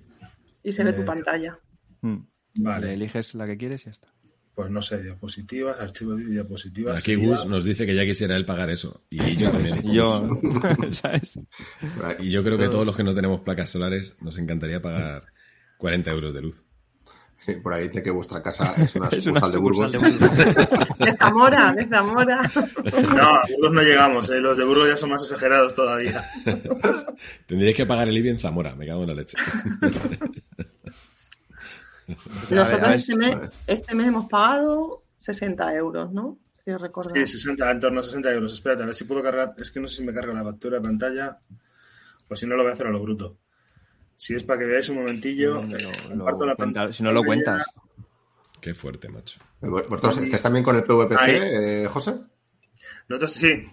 Y se ve tu Eh, pantalla. Mm. Le Vale, eliges la que quieres y ya está. Pues no sé, diapositivas, archivo de diapositivas. Aquí Gus nos dice que ya quisiera él pagar eso. Y yo también. Y yo, ¿sabes? Y yo creo que todos los que no tenemos placas solares nos encantaría pagar 40 euros de luz. sí, por ahí dice que vuestra casa es una Es una sucursal de Burgos. sucursal de Burgos. De Zamora, de Zamora. No, a Burgos no llegamos, ¿eh? los de Burgos ya son más exagerados todavía. Tendríais que pagar el IBI en Zamora, me cago en la leche. Nosotros a ver, este, mes, este mes hemos pagado 60 euros, ¿no? Quiero recordar. Sí, 60, en torno a 60 euros. Espérate, a ver si puedo cargar. Es que no sé si me carga la captura de pantalla. O si no, lo voy a hacer a lo bruto. Si es para que veáis un momentillo, Lo- eh, lo comparto la cuenta- pantalla. si no lo cuentas. Qué fuerte, macho. ¿Vosotros estáis también con el PVPC, eh, José? Nosotros sí.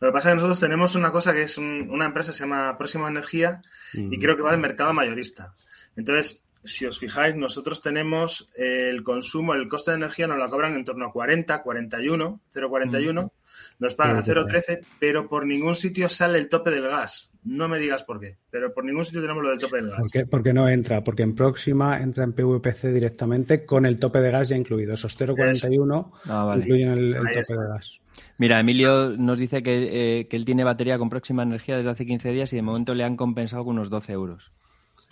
Lo que pasa es que nosotros tenemos una cosa que es un- una empresa que se llama Próxima Energía y creo que va al mercado mayorista. Entonces, si os fijáis, nosotros tenemos el consumo, el coste de energía nos lo cobran en torno a 40, 41, 0,41. Nos pagan a 0,13, pero por ningún sitio sale el tope del gas. No me digas por qué, pero por ningún sitio tenemos lo del tope del gas. ¿Por qué? Porque no entra, porque en próxima entra en PVPC directamente con el tope de gas ya incluido. Esos 0,41 Ah, vale. incluyen el, tope de gas. Mira, Emilio nos dice que, eh, que él tiene batería con próxima energía desde hace 15 días y de momento le han compensado con unos 12 euros.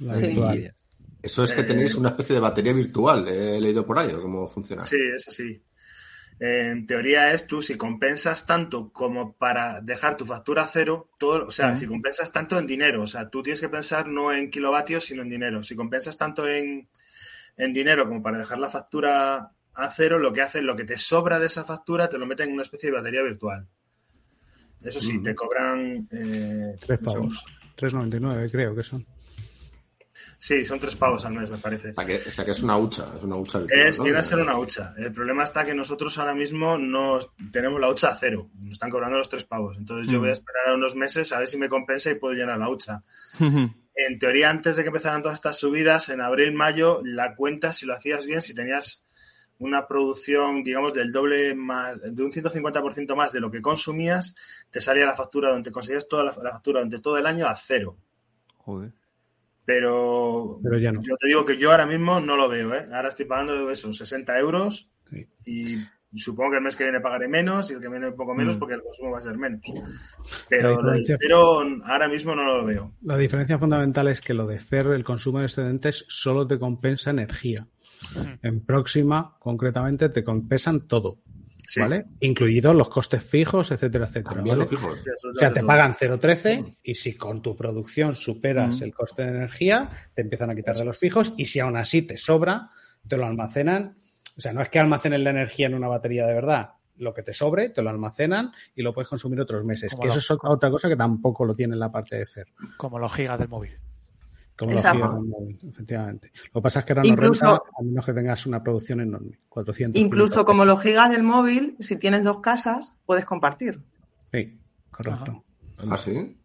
La Sí. Eso es que tenéis una especie de batería virtual, he leído por ahí, ¿o cómo funciona? Sí, es así. En teoría es tú, si compensas tanto como para dejar tu factura a cero, todo, o sea, si compensas tanto en dinero, o sea, tú tienes que pensar no en kilovatios, sino en dinero. Si compensas tanto en, en dinero como para dejar la factura a cero, lo que hace, lo que te sobra de esa factura, te lo meten en una especie de batería virtual. Eso sí, te cobran... eh, Tres pavos. 3,99 creo que son. Sí, son tres pavos al mes, me parece. O sea, que, o sea, que es una hucha, es una hucha virtual. Es, ¿no? viene a ser una hucha. El problema está que nosotros ahora mismo no tenemos la hucha a cero. Nos están cobrando los tres pavos. Entonces yo voy a esperar unos meses a ver si me compensa y puedo llenar la hucha. En teoría, antes de que empezaran todas estas subidas, en abril, mayo, la cuenta, si lo hacías bien, si tenías una producción, digamos, del doble más, de un 150% más de lo que consumías, te salía la factura donde conseguías toda la, la factura durante todo el año a cero. Joder. Pero, Pero ya no. yo te digo que yo ahora mismo no lo veo, ¿eh? Ahora estoy pagando eso, 60 euros Sí. y supongo que el mes que viene pagaré menos y el que viene un poco menos Mm. porque el consumo va a ser menos. Pero lo diferencia- cero ahora mismo no lo veo. La diferencia fundamental es que lo de FER, el consumo de excedentes, solo te compensa energía. En próxima, concretamente, te compensan todo, Sí. ¿vale? Incluidos los costes fijos, etcétera, etcétera. O sea, te pagan 0,13 y si con tu producción superas Mm. el coste de energía, te empiezan a quitar de los fijos y si aún así te sobra, te lo almacenan. O sea, no es que almacenen la energía en una batería de verdad. Lo que te sobre, te lo almacenan y lo puedes consumir otros meses. Como Que eso es otra cosa que tampoco lo tiene en la parte de FER. Como los gigas del móvil. Como los Exacto. gigas del móvil, efectivamente. Lo que pasa es que ahora no Incluso- renta a menos que tengas una producción enorme. 400. Incluso 500. como los gigas del móvil, si tienes dos casas, puedes compartir. Sí, correcto. ¿Ah, sí?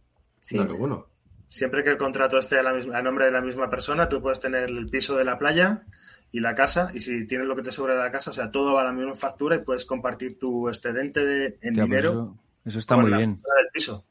Bueno. Siempre que el contrato esté a, la misma- a nombre de la misma persona, tú puedes tener el piso de la playa y la casa, y si tienes lo que te sobra de la casa, o sea, todo va a la misma factura y puedes compartir tu excedente de- en pues dinero eso, eso está con muy la bien. factura del piso.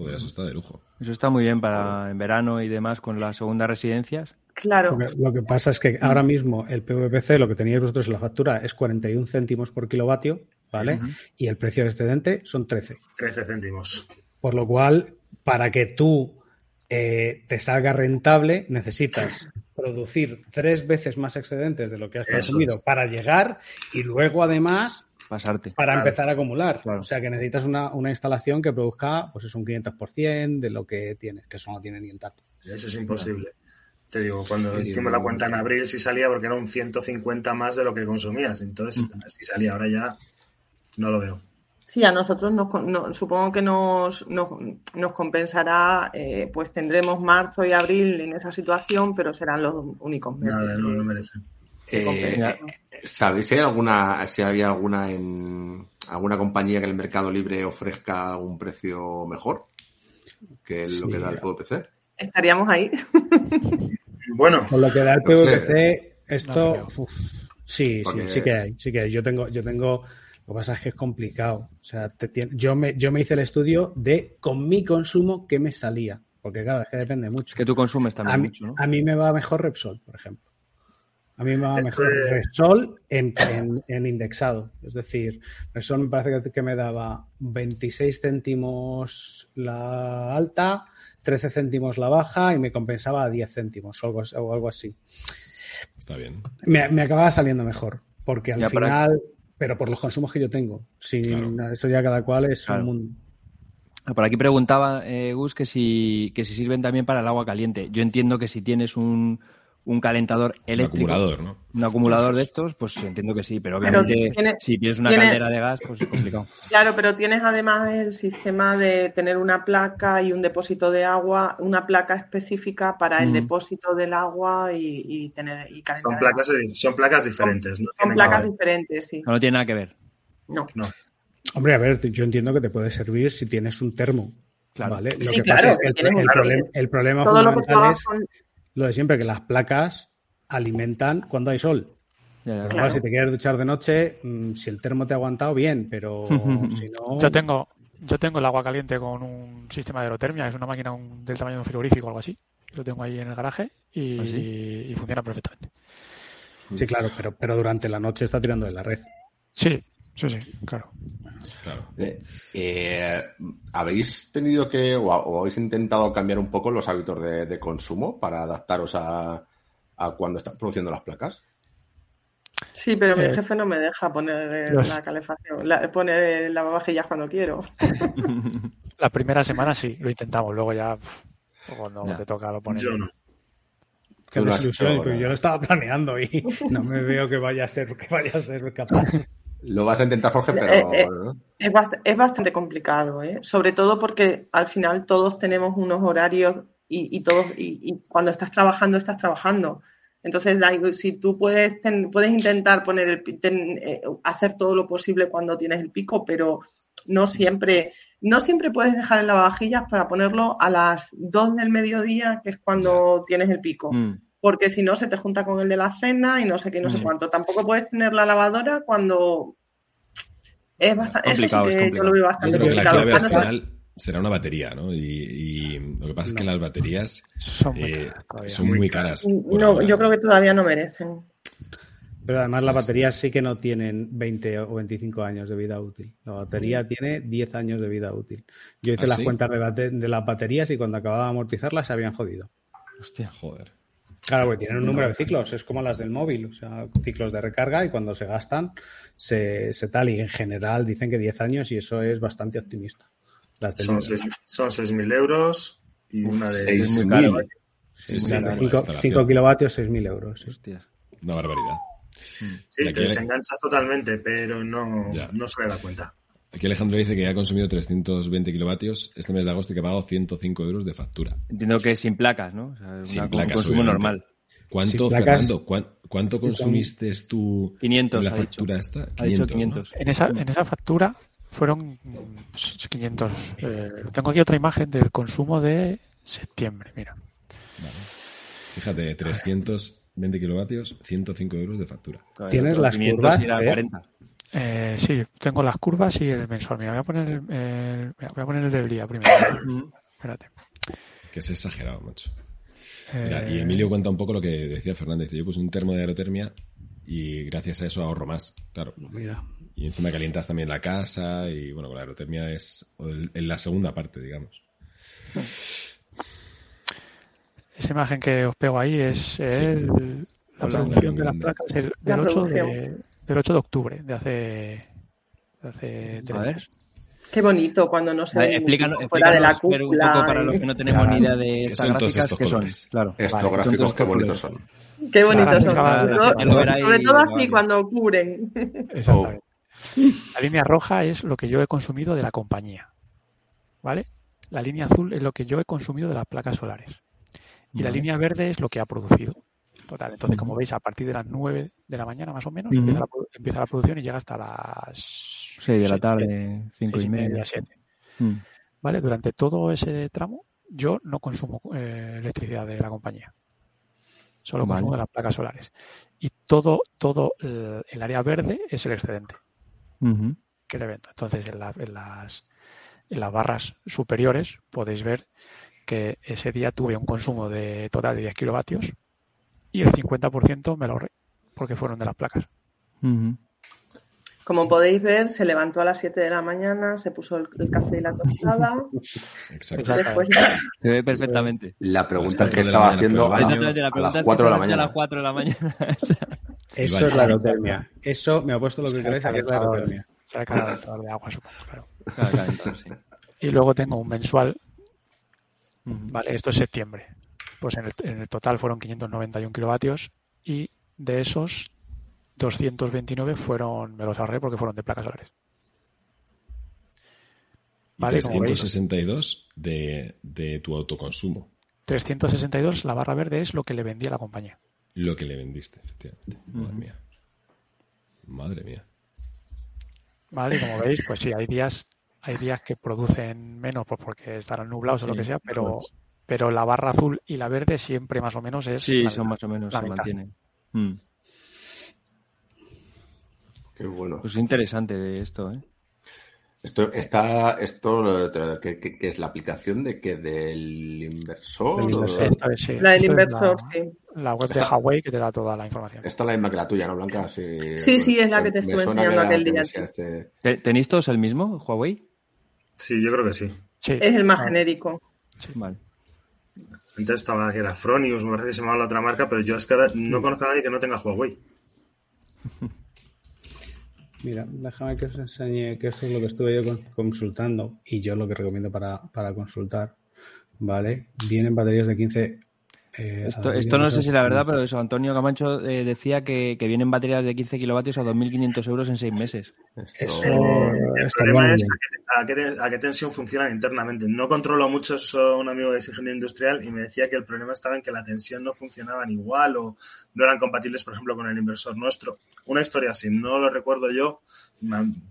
Joder, eso está de lujo. Eso está muy bien para en verano y demás con las segundas residencias. Claro. Lo que, lo que pasa es que ahora mismo el PVPC, lo que teníais vosotros en la factura, es 41 céntimos por kilovatio, ¿vale? Y el precio de excedente son 13. 13 céntimos. Por lo cual, para que tú eh, te salga rentable, necesitas producir tres veces más excedentes de lo que has consumido para llegar y luego, además, Pasarte. para Claro. empezar a acumular. Claro. O sea, que necesitas una, una instalación que produzca pues es un 500% de lo que tienes, que eso no tiene ni el dato. Eso es imposible. Te digo, cuando hicimos la cuenta en abril sí salía porque era un 150 más de lo que consumías. Entonces, sí salía. Ahora ya no lo veo. Sí, a nosotros nos, con- no- supongo que nos, nos, nos compensará, eh, pues tendremos marzo y abril en esa situación, pero serán los únicos meses. Nada, no, no merece. Eh, eh, ¿Sabéis si hay alguna, si hay alguna en alguna compañía que en el mercado libre ofrezca algún precio mejor que lo Sí. que da el PVPC? Estaríamos ahí. Bueno, Con lo que da el No sé. PVC, esto No uf, sí, Porque- sí, sí que hay, sí que hay. Yo tengo, yo tengo, lo que pasa es que es complicado. O sea, te yo me, yo me hice el estudio de con mi consumo qué me salía. Porque claro, es que depende mucho. Es que tú consumes a, también mí, mucho, ¿no? a mí me va mejor Repsol, por ejemplo. A mí me va Este- mejor Repsol en, en- en indexado. Es decir, Repsol me parece que, que me daba 26 céntimos la alta, 13 céntimos la baja y me compensaba a 10 céntimos o algo, o algo así. Está bien. Me, me acababa saliendo mejor, porque al Ya, para- final, pero por los consumos que yo tengo. Sin, Claro. Eso ya cada cual es Claro. un mundo. Por aquí preguntaba eh, Gus que si, que si sirven también para el agua caliente. Yo entiendo que si tienes un, un calentador Un eléctrico, acumulador, ¿no? un acumulador de estos, pues entiendo que sí, pero Pero obviamente si tienes una tiene- caldera de gas, pues es complicado. Claro, pero tienes además el sistema de tener una placa y un depósito de agua, una placa específica para el Mm. depósito del agua y, y tener y calentar son el placas, agua. son placas diferentes. ¿no? Son Tienen- placas diferentes, sí. No, no tiene nada que ver. No. No. Hombre, a ver, yo entiendo que te puede servir si tienes un termo. Claro. ¿vale? Lo Sí, que claro, pasa es que el, tienes un el el problema Todo lo que fundamental trabaja es con- lo de siempre, que las placas alimentan cuando hay sol. Cual, si te quieres duchar de noche, mm, si el termo te ha aguantado, bien, pero si no. Yo tengo, yo tengo el agua caliente con un sistema de aerotermia, es una máquina un- del tamaño de un frigorífico o algo así. Lo tengo ahí en el garaje y, ¿Ah, y funciona perfectamente. Sí, claro, pero, pero durante la noche está tirando de la red. Sí, sí, sí, claro. Claro. Eh, eh, ¿Habéis tenido que o, ha- o habéis intentado cambiar un poco los hábitos de, de consumo para adaptaros a, a cuando están produciendo las placas? Sí, pero mi Eh, jefe no me deja poner eh, los- la calefacción, la, poner lavavajillas cuando quiero. La primera semana sí, lo intentamos, luego ya cuando Ya. te toca lo pones. Yo no. Qué desilusión, yo lo estaba planeando y no me veo que vaya a ser, que vaya a ser capaz. Lo vas a intentar, Jorge, pero... Eh, eh. Es, es bastante complicado, ¿eh? Sobre todo porque al final todos tenemos unos horarios y, y todos y, y cuando estás trabajando estás trabajando. Entonces, si tú puedes ten- puedes intentar poner el ten- eh, hacer todo lo posible cuando tienes el pico, pero no siempre no siempre puedes dejar en lavavajillas para ponerlo a las 2 del mediodía, que es cuando tienes el pico. Mm. Porque si no se te junta con el de la cena y no sé qué, no sé Mm. cuánto. Tampoco puedes tener la lavadora cuando es bastante, eso sí Complicado, es que yo complicado. lo veo Yo bastante creo que la complicado. clave A al final será una batería, ¿no? Y, y lo que pasa es que las baterías Son muy eh, caras todavía. son muy caras. por No, ahora. yo creo que todavía no merecen. Pero además las baterías sí que no tienen 20 o 25 años de vida útil. La batería tiene 10 años de vida útil. Yo hice ¿Ah, las sí? cuentas de, bate- de las baterías y cuando acababa de amortizarlas se habían jodido. Hostia. Joder. Claro, porque tienen un número de ciclos, es como las del móvil, o sea, ciclos de recarga y cuando se gastan se, se tal. Y en general dicen que 10 años y eso es bastante optimista. Las del- Son seis- son 6.000 euros y una de... Seis muy mil. caro. Sí, sí, Claro, bueno, cinco- la instalación. 5 kilovatios, 6.000 euros. sí. Hostias. Una barbaridad. Sí, te desenganchas totalmente, pero no, Ya. no se da cuenta. Aquí Alejandro dice que ha consumido 320 kilovatios este mes de agosto y que ha pagado 105 euros de factura. Entiendo que sin placas, ¿no? O sea, una- Sin un placas, consumo obviamente. normal. ¿Cuánto, placas. Fernando? cuán- ¿Cuánto consumiste tú 500, en la ha dicho. factura esta? Ha dicho ¿no? 500. En esa, en esa factura fueron mm, 500. eh, tengo aquí otra imagen del consumo de septiembre, mira. Fíjate, 320 kilovatios, 105 euros de factura. ¿Tienes las 500 curvas? 40. Eh, sí, tengo las curvas y el mensual. Mira, voy a poner el, el- mira, voy a poner el del día primero. Mm. Espérate. Que es exagerado, macho. Eh, Mira, y Emilio cuenta un poco lo que decía Fernández. Yo puse un termo de aerotermia y gracias a eso ahorro más, claro. Mira, Y encima calientas también la casa y bueno, con la aerotermia es el- en la segunda parte, digamos. Esa imagen que os pego ahí es el- la Hola, producción de las placas del, La del 8 de, producción. Del 8 de octubre de hace, de hace tres A ver. días. Qué bonito cuando no se Vale, ve explícanos, fuera de la explícanos, Fer, un cúpula. poco para los que no tenemos ni idea de ¿Qué estas gráficas, estos ¿qué son? Claro. Estos Vale, gráficos, qué bonitos son. Qué bonitos son. Sobre todo- que así cuando cubren. Exactamente. La línea roja es lo que yo he consumido de la compañía. ¿Vale? La línea azul es lo que yo he consumido de las placas solares. Y la línea verde es lo que ha producido. Total. Entonces, como veis, a partir de las 9 de la mañana más o menos, empieza, la, produ- empieza la producción y llega hasta las 6 de la tarde, 5 seis y media. 7. Mm. ¿Vale? Durante todo ese tramo, yo no consumo eh, electricidad de la compañía. Solo Vale. consumo de las placas solares. Y todo, todo el, el área verde es el excedente que le vendo. Entonces, en, la- en las, en las barras superiores podéis ver que ese día tuve un consumo de total de 10 kilovatios y el 50% me lo ahorré porque fueron de las placas. Como podéis ver, se levantó a las 7 de la mañana, se puso el, el café y la tostada. Exacto. después Se ve perfectamente. La pregunta es que estaba mañana haciendo a, las es 4 de la a mañana. las 4 de la mañana. eso vale. es la aerotermia. Eso me ha puesto lo que queréis, que es la aerotermia. Se ha cargado de agua, supongo, claro. Claro, claro, entonces sí. Y luego tengo un mensual. ¿vale? Esto es septiembre. Pues en el, en el total fueron 591 kilovatios y de esos 229 fueron, me los ahorré porque fueron de placas solares. Y Vale, veis. 362 de, de tu autoconsumo. 362, la barra verde es lo que le vendí a la compañía. Lo que le vendiste, efectivamente. Madre mía. Madre mía. ¿Vale? Y como veis, pues sí, hay días, hay días que producen menos pues porque estarán nublados o lo que sea, pero. Pero la barra azul y la verde siempre más o menos es. Sí, la- son más o menos, la se mantienen. Mm. Qué bueno. Pues interesante de esto, ¿eh? Esto está, esto, ¿qué, qué- qué es la aplicación de que del inversor? Del inversor. Esto es, sí, La del inversor, la- sí. La web de Está- Huawei que te da toda la información. Esta es la misma que la tuya, ¿no, Blanca? Sí, Sí, sí, es la que te estuve enseñando aquel que día, sí. este- ¿Te- ¿Tenéis todos el mismo, Huawei? Sí, yo creo que sí. Sí. Es el más Ah, genérico. Vale. Antes estaba que era Fronius, me parece que se llamaba la otra marca, pero yo es que ahora Mm. no conozco a nadie que no tenga Huawei. Mira, déjame que os enseñe que esto es lo que estuve yo con- consultando y yo lo que recomiendo para, para consultar, ¿vale? Vienen baterías de 15... eh, Esto, esto no sé si es la verdad, 2.500. pero eso, Antonio Camacho eh, decía que, que vienen baterías de 15 kilovatios a 2.500 euros en seis meses. esto- Eso El problema es a qué, a, qué, a qué tensión funcionan internamente. No controlo mucho eso, un amigo que es ingeniero industrial y me decía que el problema estaba en que la tensión no funcionaban igual o no eran compatibles, por ejemplo, con el inversor nuestro. Una historia así, no lo recuerdo yo,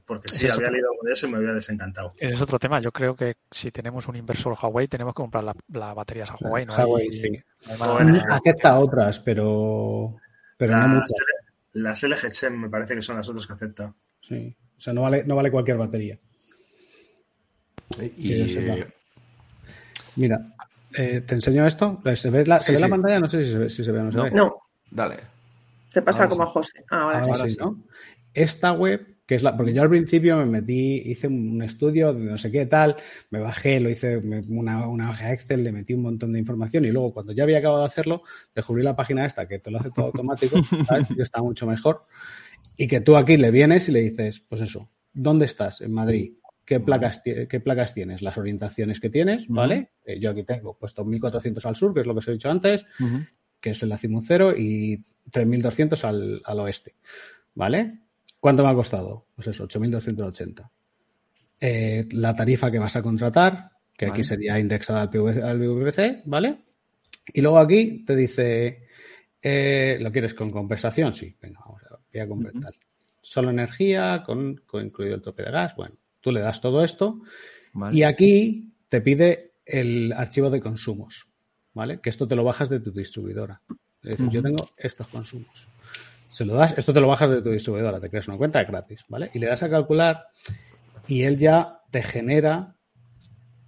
porque sí, Eso- había leído algo de eso y me había desencantado. Ese es otro tema. Yo creo que si tenemos un inversor Huawei, tenemos que comprar la, la baterías a Huawei. ¿no? Huawei, sí. no Acepta otras, pero, pero no Las, muchas. las LG Chem me parece que son las otras que acepta. Sí. O sea, no vale, no vale cualquier batería. y. Mira, eh, te enseño esto. ¿Se ve la, ¿se Sí, ve la pantalla? No sé si se ve, si se ve o no se No. ve. No, dale. te pasa Ahora como sí. a José. Ah, Ahora, Ahora sí. sí, ¿no? Esta web, que es la. Porque yo al principio me metí, hice un estudio de no sé qué tal, me bajé, lo hice una, una hoja Excel, le metí un montón de información y luego cuando ya había acabado de hacerlo, descubrí la página esta que te lo hace todo automático, ¿sabes? que está mucho mejor. Y que tú aquí le vienes y le dices, pues eso, ¿dónde estás? En Madrid. ¿Qué placas, ¿Qué placas tienes? Las orientaciones que tienes, ¿vale? Eh, yo aquí tengo puesto 1400 al sur, que es lo que os he dicho antes, que es el 0, y 3200 al, al oeste. ¿Vale? ¿Cuánto me ha costado? Pues eso, 8280. Eh, la tarifa que vas a contratar, que aquí sería indexada al PVC, al PVC, ¿vale? Y luego aquí te dice, eh, ¿lo quieres con compensación? Sí, venga, vamos a ver, voy a completar. Solo energía, con, con incluido el tope de gas. Bueno, tú le das todo esto Vale. y aquí te pide el archivo de consumos, ¿vale? Que esto te lo bajas de tu distribuidora. Es decir, yo tengo estos consumos. Se lo das, esto te lo bajas de tu distribuidora, te creas una cuenta gratis, ¿vale? Y le das a calcular y él ya te genera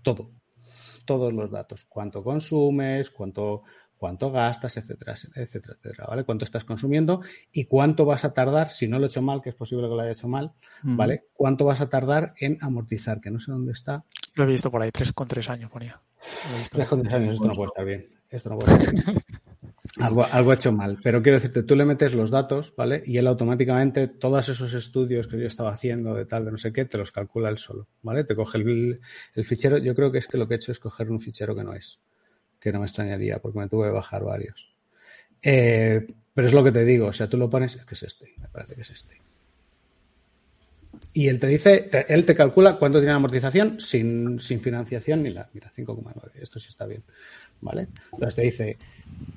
todo, todos los datos, cuánto consumes, cuánto, cuánto gastas, etcétera, etcétera, etcétera, ¿vale? Cuánto estás consumiendo y cuánto vas a tardar, si no lo he hecho mal, que es posible que lo haya hecho mal, ¿vale? Cuánto vas a tardar en amortizar, que no sé dónde está. Lo he visto por ahí, tres con tres años ponía. Tres con tres años, esto no puede estar bien. Esto no puede estar bien. Algo, algo he hecho mal. Pero quiero decirte, tú le metes los datos, ¿vale? Y él automáticamente, todos esos estudios que yo estaba haciendo de tal, de no sé qué, te los calcula él solo, ¿vale? Te coge el, el fichero. Yo creo que es que lo que he hecho es coger un fichero que no es. Que no me extrañaría, porque me tuve que bajar varios. Eh, pero es lo que te digo, o sea, tú lo pones, es que es este, me parece que es este. Y él te dice, él te calcula cuánto tiene la amortización sin, sin financiación ni la. Mira, 5,9. Esto sí está bien. ¿Vale? Entonces te dice,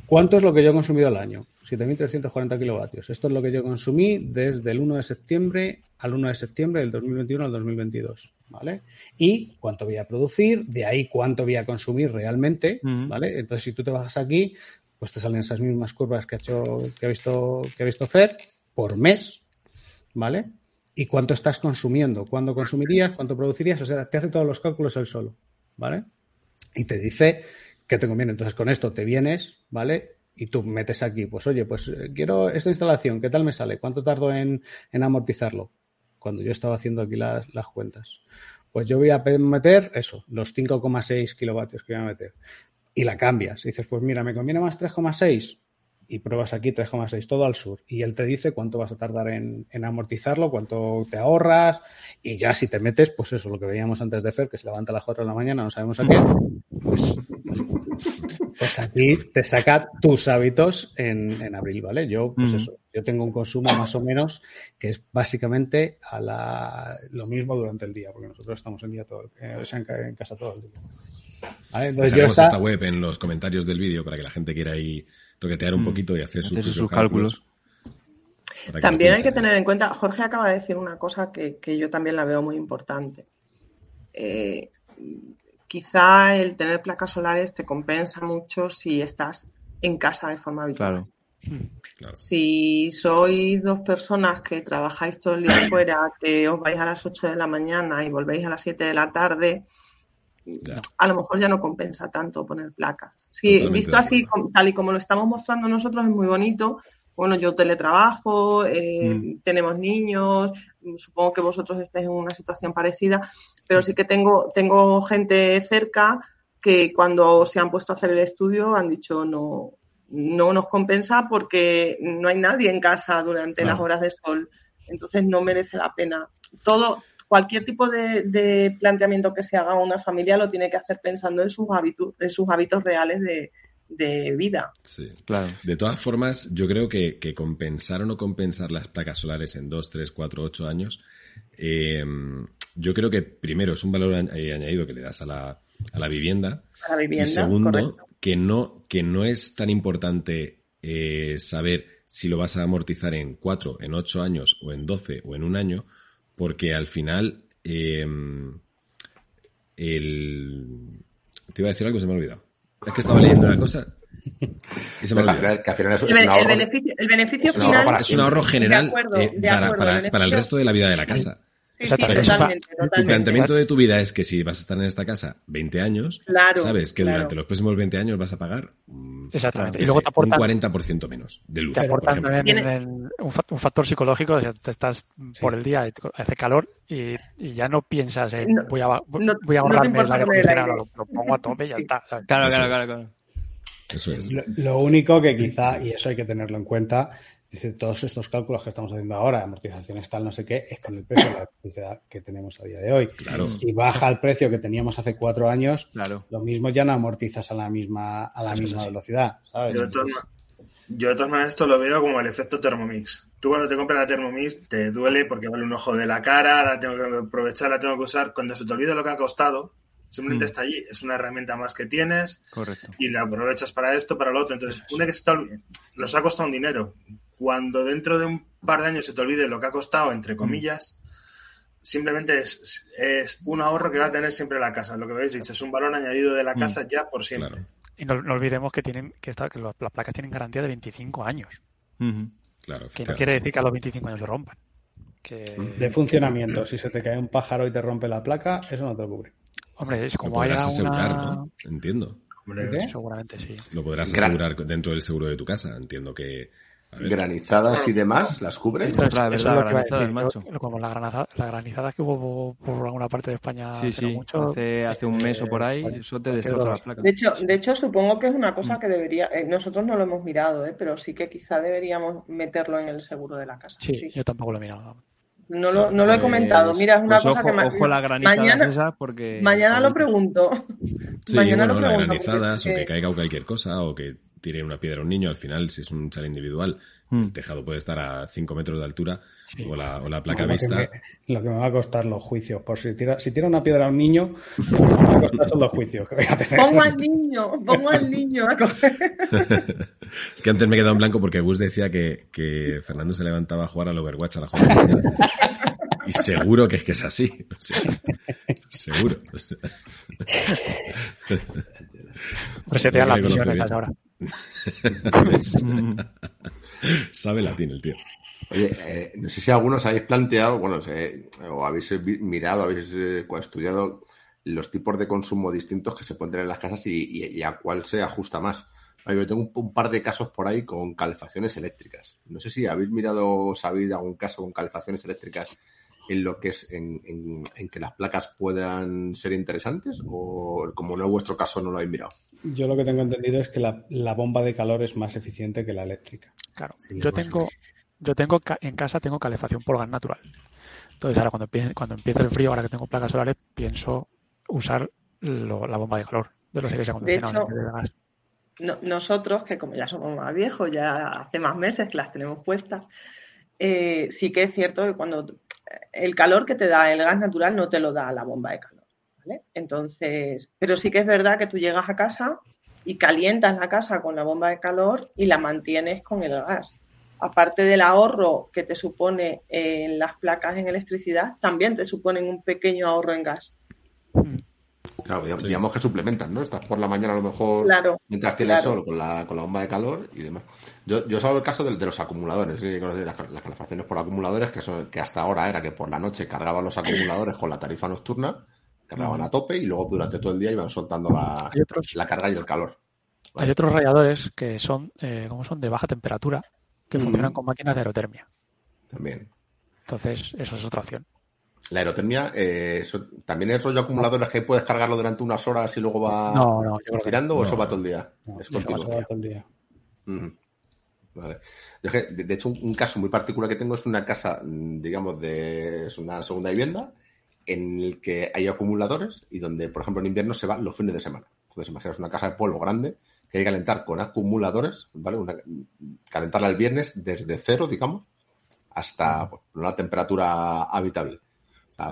¿cuánto es lo que yo he consumido al año? 7.340 kilovatios. Esto es lo que yo consumí desde el 1 de septiembre al 1 de septiembre del 2021 al 2022. ¿Vale? Y cuánto voy a producir, de ahí cuánto voy a consumir realmente. ¿Vale? Entonces, si tú te bajas aquí, pues te salen esas mismas curvas que ha hecho, que ha visto, que ha visto Fer por mes. ¿Vale? y cuánto estás consumiendo, cuándo consumirías, cuánto producirías, o sea, te hace todos los cálculos él solo, ¿vale? Y te dice que te conviene. Entonces, con esto te vienes, ¿vale? Y tú metes aquí, pues oye, pues eh, quiero esta instalación, ¿qué tal me sale? ¿Cuánto tardo en, amortizarlo? Cuando yo estaba haciendo aquí las, cuentas. Pues yo voy a meter eso, los 5,6 kilovatios que voy a meter. Y la cambias. Y dices, pues mira, me conviene más 3,6 y pruebas aquí 3,6 todo al sur y él te dice cuánto vas a tardar en, en amortizarlo, cuánto te ahorras y ya si te metes, pues eso, lo que veíamos antes de Fer, que se levanta a las 4 de la mañana, no sabemos a qué, pues, pues aquí te saca tus hábitos en, en abril, ¿vale? Yo, pues Mm. eso, yo tengo un consumo más o menos que es básicamente a la, lo mismo durante el día, porque nosotros estamos en, día todo, eh, en, ca- en casa todo el día. ¿Vale? Entonces yo esta- web en los comentarios del vídeo para que la gente quiera ahí toquetear un Mm. poquito y hacer sus, cálculos. También hay que tener en cuenta, Jorge acaba de decir una cosa que, que yo también la veo muy importante. Eh, quizá el tener placas solares te compensa mucho si estás en casa de forma habitual. Claro. Si sois dos personas que trabajáis todo el día fuera, que os vais a las 8 de la mañana y volvéis a las 7 de la tarde, Ya. a lo mejor ya no compensa tanto poner placas. Sí, Totalmente visto así, tal y como lo estamos mostrando nosotros, es muy bonito. Bueno, yo teletrabajo, eh, Mm. tenemos niños, supongo que vosotros estáis en una situación parecida, pero sí que tengo, tengo gente cerca que cuando se han puesto a hacer el estudio han dicho no, no nos compensa porque no hay nadie en casa durante Claro. las horas de sol, entonces no merece la pena. Todo, cualquier tipo de, de planteamiento que se haga a una familia lo tiene que hacer pensando en sus hábitos, en sus hábitos reales de, de vida. Sí. Claro. De todas formas, yo creo que, que compensar o no compensar las placas solares en 2, 3, 4, 8 años, eh, yo creo que primero es un valor eh, añadido que le das a la, a la vivienda. A la vivienda, y segundo, correcto. que no, que no es tan importante eh, saber si lo vas a amortizar en 4, en 8 años, o en 12, o en un año, porque al final eh, el... Te iba a decir algo, se me ha olvidado. Es que estaba leyendo una cosa y se me ha Que al olvidado. final, que al final es, El, es beneficio, el beneficio Es un ahorro final para Es un ahorro general De acuerdo, eh, de para, acuerdo, para- el para el beneficio- resto de la vida de la casa. Sí, sí, totalmente, Tu planteamiento de tu vida es que si vas a estar en esta casa 20 años, Claro, sabes que claro. durante los próximos 20 años vas a pagar mm, Exactamente. Y luego sé, te aportan, un 40% menos de luz, te por aportan también un, un factor psicológico, o sea, te estás por el día, hace calor y, y ya no piensas en No- voy a, voy no- a no ahorrarme el importa aire poner el acondicionado, aire. lo, lo pongo a tope y ya Sí. está. Claro, claro, claro, claro. Eso es. Lo, lo único que quizá, y eso hay que tenerlo en cuenta, dice, todos estos cálculos que estamos haciendo ahora, amortizaciones tal, no sé qué, es con el precio de la electricidad que tenemos a día de hoy. Claro. Si baja el precio que teníamos hace cuatro años, Claro. lo mismo ya no amortizas a la misma, a la Eso misma velocidad, ¿sabes? Yo de, todas, ma- yo de todas maneras esto lo veo como el efecto Thermomix. Tú cuando te compras la Thermomix te duele porque vale un ojo de la cara, la tengo que aprovechar, la tengo que usar. Cuando se te olvida lo que ha costado, simplemente Mm. está allí. Es una herramienta más que tienes Correcto. y la aprovechas para esto, para lo otro. Entonces, una que se te olvide, nos ha costado un dinero. Cuando dentro de un par de años se te olvide lo que ha costado, entre comillas, simplemente es, es un ahorro que va a tener siempre la casa. Lo que habéis dicho, es un valor añadido de la casa ya por siempre. Claro, Y no, no olvidemos que tienen que, está, que las placas tienen garantía de 25 años, claro. que no quiere decir que a los 25 años se rompan. Que, De funcionamiento, si se te cae un pájaro y te rompe la placa, eso no te cubre. hombre, es Lo como haya podrás asegurar, una... ¿no? Entiendo. Hombre, ¿Qué? Seguramente sí. Lo podrás asegurar dentro del seguro de tu casa. Entiendo que... Granizadas y demás, ¿las cubre? Es, Ostras, eso es verdad, lo que iba a granizadas, decir. macho. Como la granada, la granizada que hubo por, alguna parte de España Sí, hace sí. mucho, hace, hace un mes o por ahí, eh, eso te destroza las placas. De hecho, de hecho, supongo que es una cosa que debería, eh, nosotros no lo hemos mirado, eh, pero sí que quizá deberíamos meterlo en el seguro de la casa. sí, sí. yo tampoco lo he mirado. No lo, no lo he comentado. Mira, es una pues cosa ojo, que ma- ojo granizadas mañana, porque... mañana lo pregunto. Sí, mañana bueno, lo las pregunto. granizadas porque- o que caiga cualquier cosa o que tire una piedra a un niño. Al final, si es un chalet individual, Mm. el tejado puede estar a 5 metros de altura Sí. o, la, o la placa Lo que, vista. me, lo que me va a costar los juicios. Por si tira, si tira una piedra a un niño, lo que me va a costar son los juicios que voy a tener. Pongo al niño, pongo al niño a coger. Es que antes me he quedado en blanco porque Gus decía que, que Fernando se levantaba a jugar al Overwatch a las 4 de la mañana. Y seguro que es que es así. O sea, seguro. Resetean Lo las misiones a Mm. Sabe latín el tío. Oye, eh, no sé si algunos habéis planteado, bueno, sé, o habéis mirado, habéis eh, estudiado los tipos de consumo distintos que se pueden tener en las casas y, y- y a cuál se ajusta más. Yo tengo un, un par de casos por ahí con calefacciones eléctricas. No sé si habéis mirado o sabéis de algún caso con calefacciones eléctricas en lo que es en, en- en que las placas puedan ser interesantes o como no es vuestro caso no lo habéis mirado. Yo lo que tengo entendido es que la, la bomba de calor es más eficiente que la eléctrica. Claro, Sí, yo tengo, yo tengo ca- en casa tengo calefacción por gas natural. Entonces ahora cuando cuando empiece el frío, ahora que tengo placas solares, pienso usar lo- la bomba de calor de los aires acondicionados en hecho, de gas. No- nosotros, que como ya somos más viejos, ya hace más meses que las tenemos puestas, eh, sí que es cierto que cuando el calor que te da el gas natural no te lo da la bomba de calor. ¿Vale? Entonces, pero sí que es verdad que tú llegas a casa y calientas la casa con la bomba de calor y la mantienes con el gas. Aparte del ahorro que te supone en las placas en electricidad, también te suponen un pequeño ahorro en gas. Claro, digamos, que suplementan, ¿no? Estás por la mañana a lo mejor Claro, mientras tienes claro. sol con la, con la bomba de calor y demás. Yo, yo salgo el caso de, de los acumuladores, las, las calefacciones por acumuladores, que, son, que hasta ahora era que por la noche cargaban los acumuladores con la tarifa nocturna, cargaban a tope y luego durante todo el día iban soltando la, otros, la carga y el calor. hay otros radiadores que son, eh, ¿cómo son? De baja temperatura, que Mm. funcionan con máquinas de aerotermia. También. Entonces, eso es otra opción. La aerotermia, eh, eso, también es rollo acumuladores que puedes cargarlo durante unas horas y luego va No, no, yo creo que tirando o no. eso va todo el día. Es eso va continuo. todo el día. Ujú. Vale. De, hecho, un, un caso muy particular que tengo es una casa, mm, digamos, de es una segunda vivienda en el que hay acumuladores y donde, por ejemplo, en invierno se va los fines de semana. Entonces, imaginaos una casa de polvo grande que hay que calentar con acumuladores, ¿vale? Una- calentarla el viernes desde cero, digamos, hasta pues, una temperatura habitable.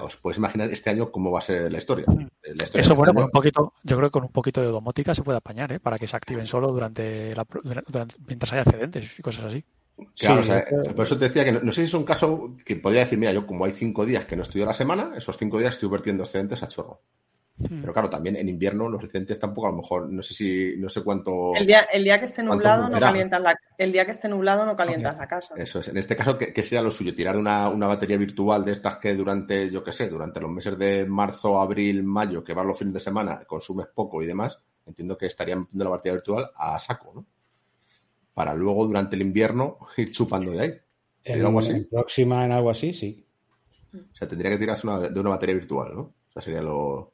Os podéis imaginar este año cómo va a ser la historia. La historia Eso, de bueno, este con año- un poquito, yo creo que con un poquito de domótica se puede apañar, ¿eh? Para que se activen solo durante, la, durante- mientras haya excedentes y cosas así. Claro, Sí, o sea, por eso te decía que no, no sé si es un caso que podría decir, mira, yo como hay cinco días que no estudio a la semana, esos cinco días estoy vertiendo excedentes a chorro. Mm. Pero claro, también en invierno los excedentes tampoco, a lo mejor, no sé si, no sé cuánto. El día, el día que esté ¿Cuánto nublado no calientas la, el día que esté nublado no calientas la casa. Eso es. En este caso, ¿qué, qué sería lo suyo? Tirar una, una batería virtual de estas que durante, yo qué sé, durante los meses de marzo, abril, mayo, que van los fines de semana, consumes poco y demás, entiendo que estarían metiendo la batería virtual a saco, ¿no? Para luego, durante el invierno, ir chupando de ahí. ¿Sería En, algo así? en próxima, en algo así, sí. O sea, tendría que tirarse una, de una batería virtual, ¿no? O sea, sería lo,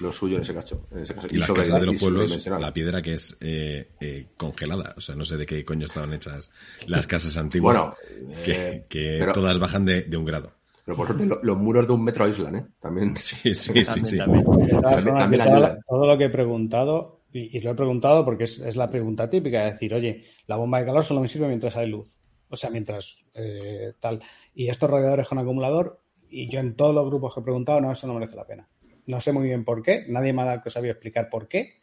lo suyo en ese caso. En ese caso. Y las sobre- casas de y los pueblos, la piedra que es eh, eh, congelada. O sea, no sé de qué coño estaban hechas las casas antiguas. Bueno, que, eh, que pero- todas bajan de, de un grado. Pero por suerte, lo- los muros de un metro aíslan, ¿eh? También. Sí, sí, sí, sí. también. También- ayuda. todo lo que he preguntado, y, y lo he preguntado porque es, es la pregunta típica, de decir, oye, la bomba de calor solo me sirve mientras hay luz. O sea, mientras eh, tal. Y estos radiadores con acumulador, y yo en todos los grupos que he preguntado, no, eso no merece la pena. No sé muy bien por qué, nadie me ha sabido explicar por qué,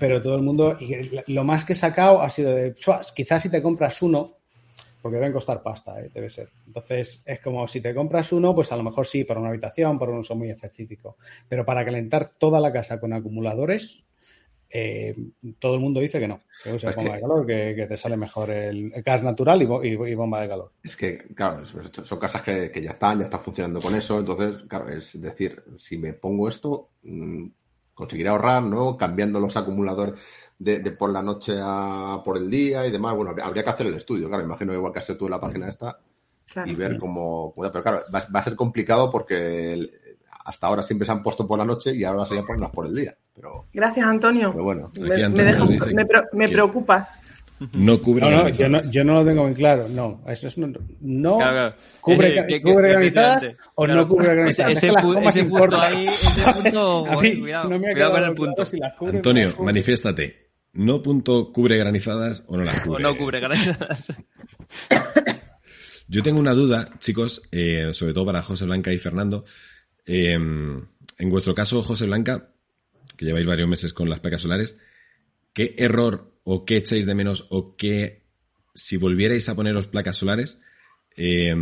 pero todo el mundo, y lo más que he sacado ha sido de, "Chuas, quizás si te compras uno, porque deben costar pasta, ¿eh? debe ser. Entonces, es como si te compras uno, pues a lo mejor sí, para una habitación, para un uso muy específico. Pero para calentar toda la casa con acumuladores, eh, todo el mundo dice que no, que uses Es bomba que- de calor, que, que te sale mejor el, el gas natural y, y- y bomba de calor. Es que, claro, son son casas que, que ya están, ya están funcionando con eso. Entonces, claro, es decir, si me pongo esto, mm, conseguiré ahorrar, ¿no? Cambiando los acumuladores de, de por la noche a por el día y demás. Bueno, habría que hacer el estudio, claro. Imagino igual que hacer tú en la página esta Claro. y ver cómo. cómo- Pero claro, va, va a ser complicado porque el- hasta ahora siempre se han puesto por la noche y ahora se ya ponerlas por el día. Pero, Gracias, Antonio. pero bueno. Me, me Antonio deja- nos dice me pre- me que- preocupa. No cubre No, no, yo, no, granizadas. yo no lo tengo muy claro. No, eso es no, no Claro, claro. cubre, Eh, que- que- cubre que- granizadas efectivamente. o Claro. no cubre granizadas. Ese, que pu- ese punto ahí, ese punto, A mí joder, cuidado, no me ha cuidado con el punto. si las cubre o Antonio, manifiéstate. No punto cubre granizadas o no las O cubre. no cubre granadas. Yo tengo una duda, chicos, eh, sobre todo para José Blanca y Fernando. Eh, en vuestro caso, José Blanca, que lleváis varios meses con las placas solares, ¿qué error o qué echáis de menos o qué, si volvierais a poneros placas solares, eh,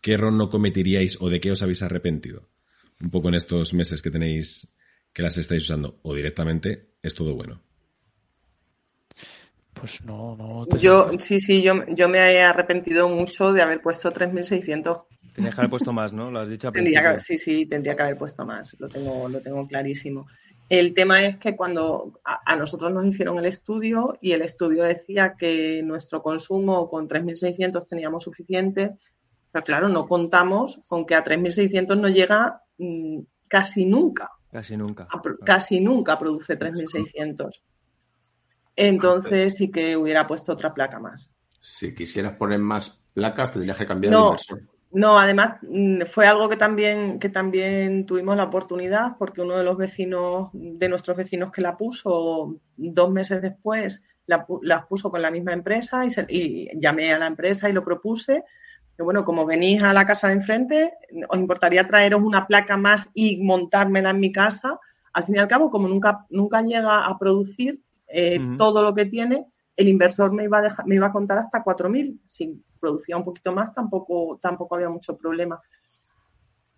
qué error no cometeríais o de qué os habéis arrepentido? Un poco en estos meses que tenéis, que las estáis usando, o directamente es todo bueno. Pues no, no. te- Yo, sí, sí, yo, yo me he arrepentido mucho de haber puesto 3.600. Tenías que haber puesto más, ¿no? Lo has dicho al Tendría que, principio. sí, sí, tendría que haber puesto más. Lo tengo, lo tengo clarísimo. El tema es que cuando a, a nosotros nos hicieron el estudio y el estudio decía que nuestro consumo con 3.600 teníamos suficiente, pero claro, no contamos con que a 3.600 no llega mm, casi nunca. Casi nunca. a pro- casi nunca produce 3.600. Entonces sí que hubiera puesto otra placa más. Si quisieras poner más placas, tendrías que cambiar el No, inversor. No, además mm, fue algo que también, que también tuvimos la oportunidad porque uno de los vecinos, de nuestros vecinos que la puso dos meses después, la, puso con la misma empresa y, se- y llamé a la empresa y lo propuse. Que bueno, como venís a la casa de enfrente, os importaría traeros una placa más y montármela en mi casa. Al fin y al cabo, como nunca, nunca llega a producir eh, todo lo que tiene, el inversor me iba a, dejar, me iba a contar hasta 4.000. Si producía un poquito más, tampoco, tampoco había mucho problema.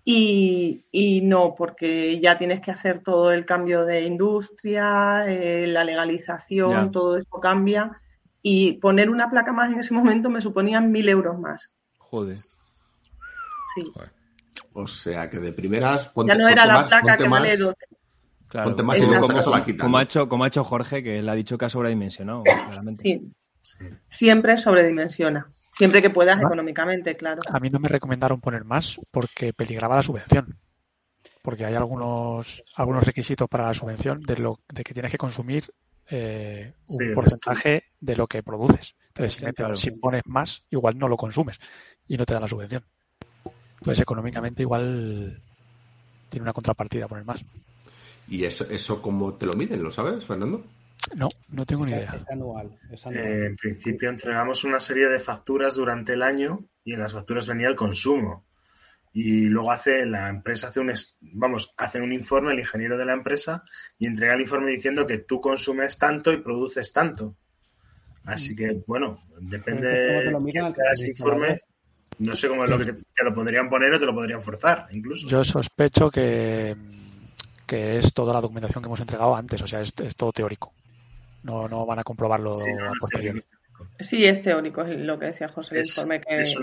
Y, y no, porque ya tienes que hacer todo el cambio de industria, eh, la legalización, Ya. todo eso cambia. Y poner una placa más en ese momento me suponían mil euros más. Joder. Sí. O sea que de primeras. Ponte, Ya no era la más- placa que más- vale 12. Claro. Ponte más y como, ha hecho, como ha hecho Jorge, que él ha dicho que ha sobredimensionado, claramente. Sí, Sí. siempre sobredimensiona. Siempre que puedas Ah. económicamente, claro. A mí no me recomendaron poner más porque peligraba la subvención. Porque hay algunos, algunos requisitos para la subvención de, lo, de que tienes que consumir eh, un Sí, porcentaje de lo que produces. Entonces, si, Sí, metes- claro. si pones más, igual no lo consumes y no te dan la subvención. Entonces, económicamente, igual tiene una contrapartida poner más. ¿Y eso, eso cómo te lo miden? ¿Lo sabes, Fernando? No, no tengo ni idea. es anual. es anual. Eh, en principio entregamos una serie de facturas durante el año y en las facturas venía el consumo. Y luego hace la empresa hace un vamos, hace un informe el ingeniero de la empresa y entrega el informe diciendo que tú consumes tanto y produces tanto. Así que bueno, depende Pero es que ¿cómo te lo de ese informe. No sé cómo es lo que te, te lo podrían poner o te lo podrían forzar, incluso. Yo sospecho que, que es toda la documentación que hemos entregado antes, o sea, es, es todo teórico. No, no van a comprobarlo Sí, no, a posteriori. Sí, es teórico, es lo que decía José, el Es- informe que... es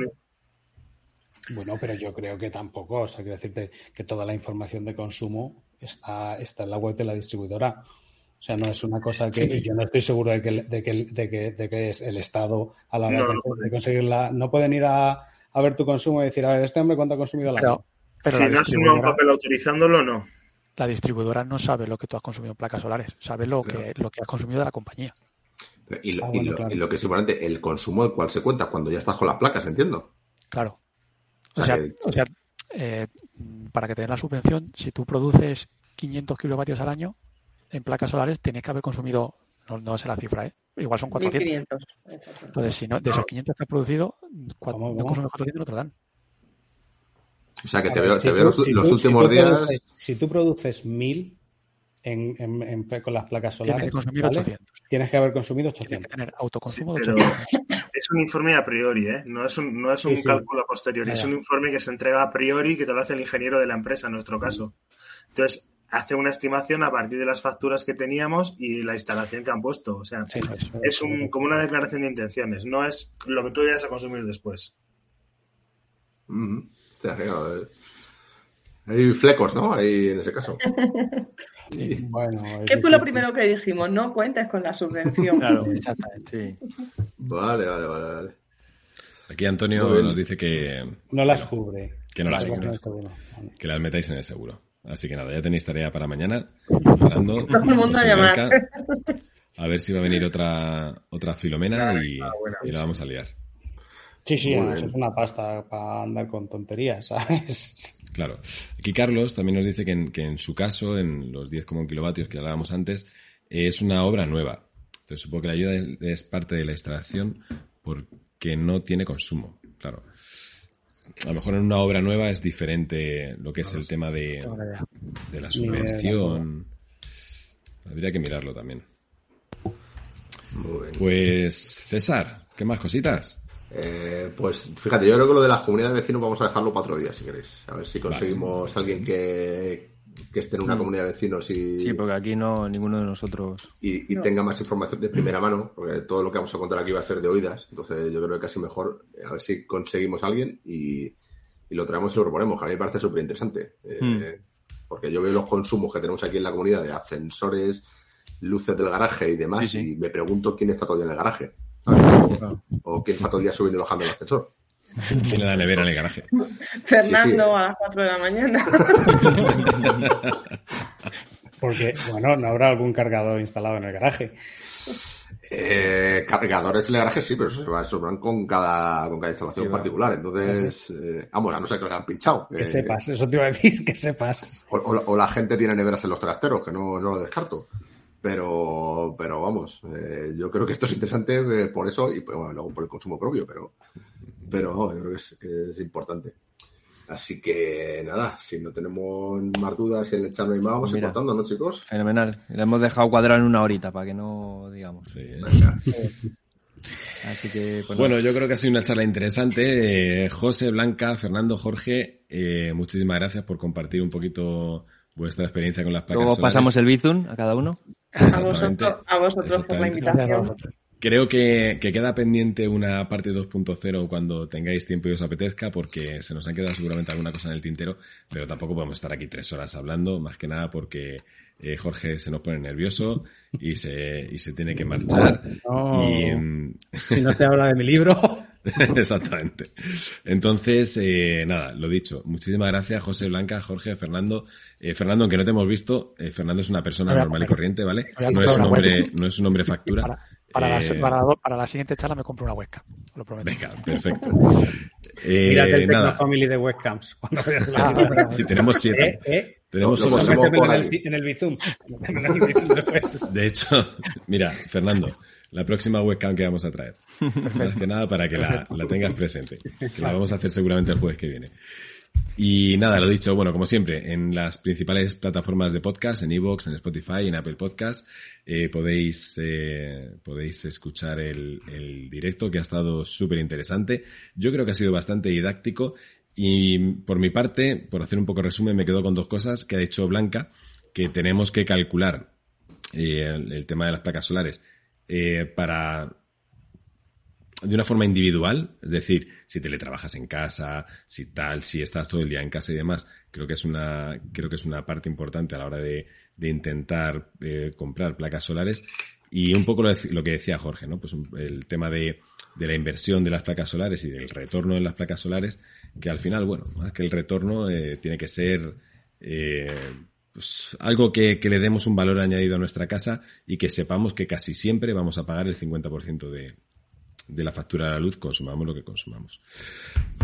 Bueno, pero yo creo que tampoco. O sea, quiero decirte que toda la información de consumo está, está en la web de la distribuidora. O sea, no es una cosa que. yo no estoy seguro de que, de que, de que, de que es el Estado a la hora No, de, no conseguir- de conseguirla. No pueden ir a, a ver tu consumo y decir, a ver, este hombre cuánto ha consumido año. Pero, pero si la, no firmado un papel autorizándolo, no. La distribuidora no sabe lo que tú has consumido en placas solares, sabe lo, Claro. que, lo que has consumido de la compañía. Y lo, Ah, y lo- claro. y lo que es importante, el consumo del cual se cuenta cuando ya estás con las placas, entiendo. Claro. O O sea sea, que- o sea eh, para que te den la subvención, si tú produces 500 kilovatios al año en placas solares, tienes que haber consumido, no, no sé la cifra, ¿eh? igual son 400. 1500. exacto. Entonces, si no, de esos 500 que has producido, cua- ¿Cómo, no cómo? consumes 400 no te lo dan. O sea que te ver, veo, si te veo tú- los, si los tú- últimos si días. produces- si tú produces 1000 en, en- en- con las placas Tienes solares, que consumir ¿vale? 800. tienes que haber consumido Tienes que 800. tener autoconsumo Sí, de pero- 800. Es un informe a priori, ¿eh? No es un, no es un Sí, sí. cálculo a posteriori, Ya, es un informe que se entrega a priori que te lo hace el ingeniero de la empresa, en nuestro caso. Entonces, hace una estimación a partir de las facturas que teníamos y la instalación que han puesto. O sea, Sí, eso. es un, como una declaración de intenciones, no es lo que tú vayas a consumir después. Mm, hostia, claro, eh. Hay flecos, ¿no? Ahí en ese caso. Sí. Bueno, ¿Qué fue lo primero que dijimos? No cuentes con la subvención. Claro, exactamente, sí. Vale, vale, vale. vale. Aquí Antonio nos dice que, No las cubre. que no las cubre, no. Vale. que las metáis en el seguro. Así que nada, ya tenéis tarea para mañana. Fernando, Todo el mundo a llamar. A ver si va a venir otra, otra filomena y, Ah, bueno. y la vamos a liar. Sí, sí, además es una pasta para andar con tonterías, ¿sabes? Claro. Aquí Carlos también nos dice que en, que en su caso, en los 10,1 kilovatios que hablábamos antes, es una obra nueva. Entonces supongo que la ayuda es parte de la instalación porque no tiene consumo. Claro. A lo mejor en una obra nueva es diferente lo que es el tema de, de la subvención. Habría que mirarlo también. Pues César, ¿qué más cositas? Eh, pues fíjate, yo creo que lo de las comunidades de vecinos vamos a dejarlo para otro día, si queréis. A ver si conseguimos alguien que, que esté en una comunidad de vecinos y, Sí, porque aquí no, ninguno de nosotros. y, y tenga más información de primera mano, porque todo lo que vamos a contar aquí va a ser de oídas. Entonces yo creo que casi mejor eh, a ver si conseguimos a alguien y, y lo traemos y lo proponemos, que a mí me parece súper interesante. Porque yo veo los consumos que tenemos aquí en la comunidad de ascensores, luces del garaje y demás, Sí, sí. y me pregunto quién está día en el garaje. O quién está todo el día subiendo y bajando el ascensor. Tiene la nevera en el garaje. Fernando Sí, sí. a las 4 de la mañana. Porque, bueno, no habrá algún cargador instalado en el garaje. Eh, cargadores en el garaje sí, pero eso se va, eso van con cada, con cada instalación Sí, particular. Entonces, eh, vamos, a no ser que lo hayan pinchado. Que Eh, sepas, eso te iba a decir, que sepas. O, o la- o la gente tiene neveras en los trasteros, que no, no lo descarto. Pero, pero vamos, eh, yo creo que esto es interesante eh, por eso y pues, bueno, luego por el consumo propio, pero, pero yo creo que es, que es importante. Así que nada, si no tenemos más dudas en el chat no hay más, vamos Mira. cortando, ¿no, chicos? Fenomenal. Le hemos dejado cuadrado en una horita para que no digamos. Sí. Venga. Así que, pues, Bueno, yo creo que ha sido una charla interesante. Eh, José, Blanca, Fernando, Jorge, eh, muchísimas gracias por compartir un poquito vuestra experiencia con las placas luego solares. pasamos el Bizum a cada uno. A Exactamente. vosotros, a vosotros por la invitación. Creo que, que queda pendiente una parte 2.0 cuando tengáis tiempo y os apetezca, porque se nos han quedado seguramente alguna cosa en el tintero, pero tampoco podemos estar aquí tres horas hablando, más que nada porque eh, Jorge se nos pone nervioso y se, y se tiene que marchar. No. Y, Si no se habla de mi libro. Exactamente. Entonces, eh, nada, lo dicho. Muchísimas gracias, José Blanca, Jorge, Fernando. Eh, Fernando, aunque no te hemos visto, eh, Fernando es una persona normal y corriente, ¿vale? No es un hombre, no es un hombre factura. Para, para, la, para, para la siguiente charla me compro una webcam, lo prometo. Venga, perfecto. Eh, Mírate el nada, Tecnofamily de webcams. Ah, si tenemos siete. Eh, eh. Tenemos Métemelo en el, en el Bizum. De hecho, mira, Fernando, la próxima webcam que vamos a traer. Más que nada para que la, la tengas presente. Que la vamos a hacer seguramente el jueves que viene. Y nada, lo dicho, bueno, como siempre, en las principales plataformas de podcast, en Evox, en Spotify, en Apple Podcast, eh, podéis, eh, podéis escuchar el, el directo que ha estado súper interesante. Yo creo que ha sido bastante didáctico y por mi parte, por hacer un poco resumen, me quedo con dos cosas que ha dicho Blanca, que tenemos que calcular eh, el, el tema de las placas solares eh, para de una forma individual, es decir, si teletrabajas en casa, si tal, si estás todo el día en casa y demás, creo que es una, creo que es una parte importante a la hora de, de intentar eh, comprar placas solares. Y un poco lo, lo que decía Jorge, ¿no? Pues el tema de, de la inversión de las placas solares y del retorno en las placas solares, que al final, bueno, más que el retorno eh, tiene que ser eh, pues, algo que, le demos un valor añadido a nuestra casa y que sepamos que casi siempre vamos a pagar el 50% de, de la factura de la luz, consumamos lo que consumamos.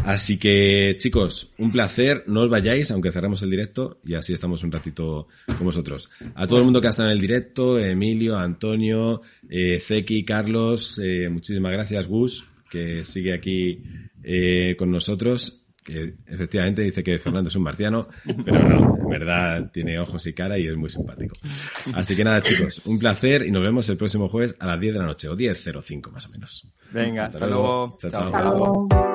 Así que, chicos, un placer. No os vayáis, aunque cerremos el directo, y así estamos un ratito con vosotros. A todo el mundo que ha estado en el directo, Emilio, Antonio, eh, Zeki, Carlos, eh, muchísimas gracias, Gus, que sigue aquí eh, con nosotros. Que efectivamente dice que Fernando es un marciano, pero no, en verdad tiene ojos y cara y es muy simpático. Así que nada, chicos, un placer y nos vemos el próximo jueves a las 10 de la noche, o 10.05 más o menos. Venga, Hasta hasta, luego. luego. Chao, chao. Hasta luego.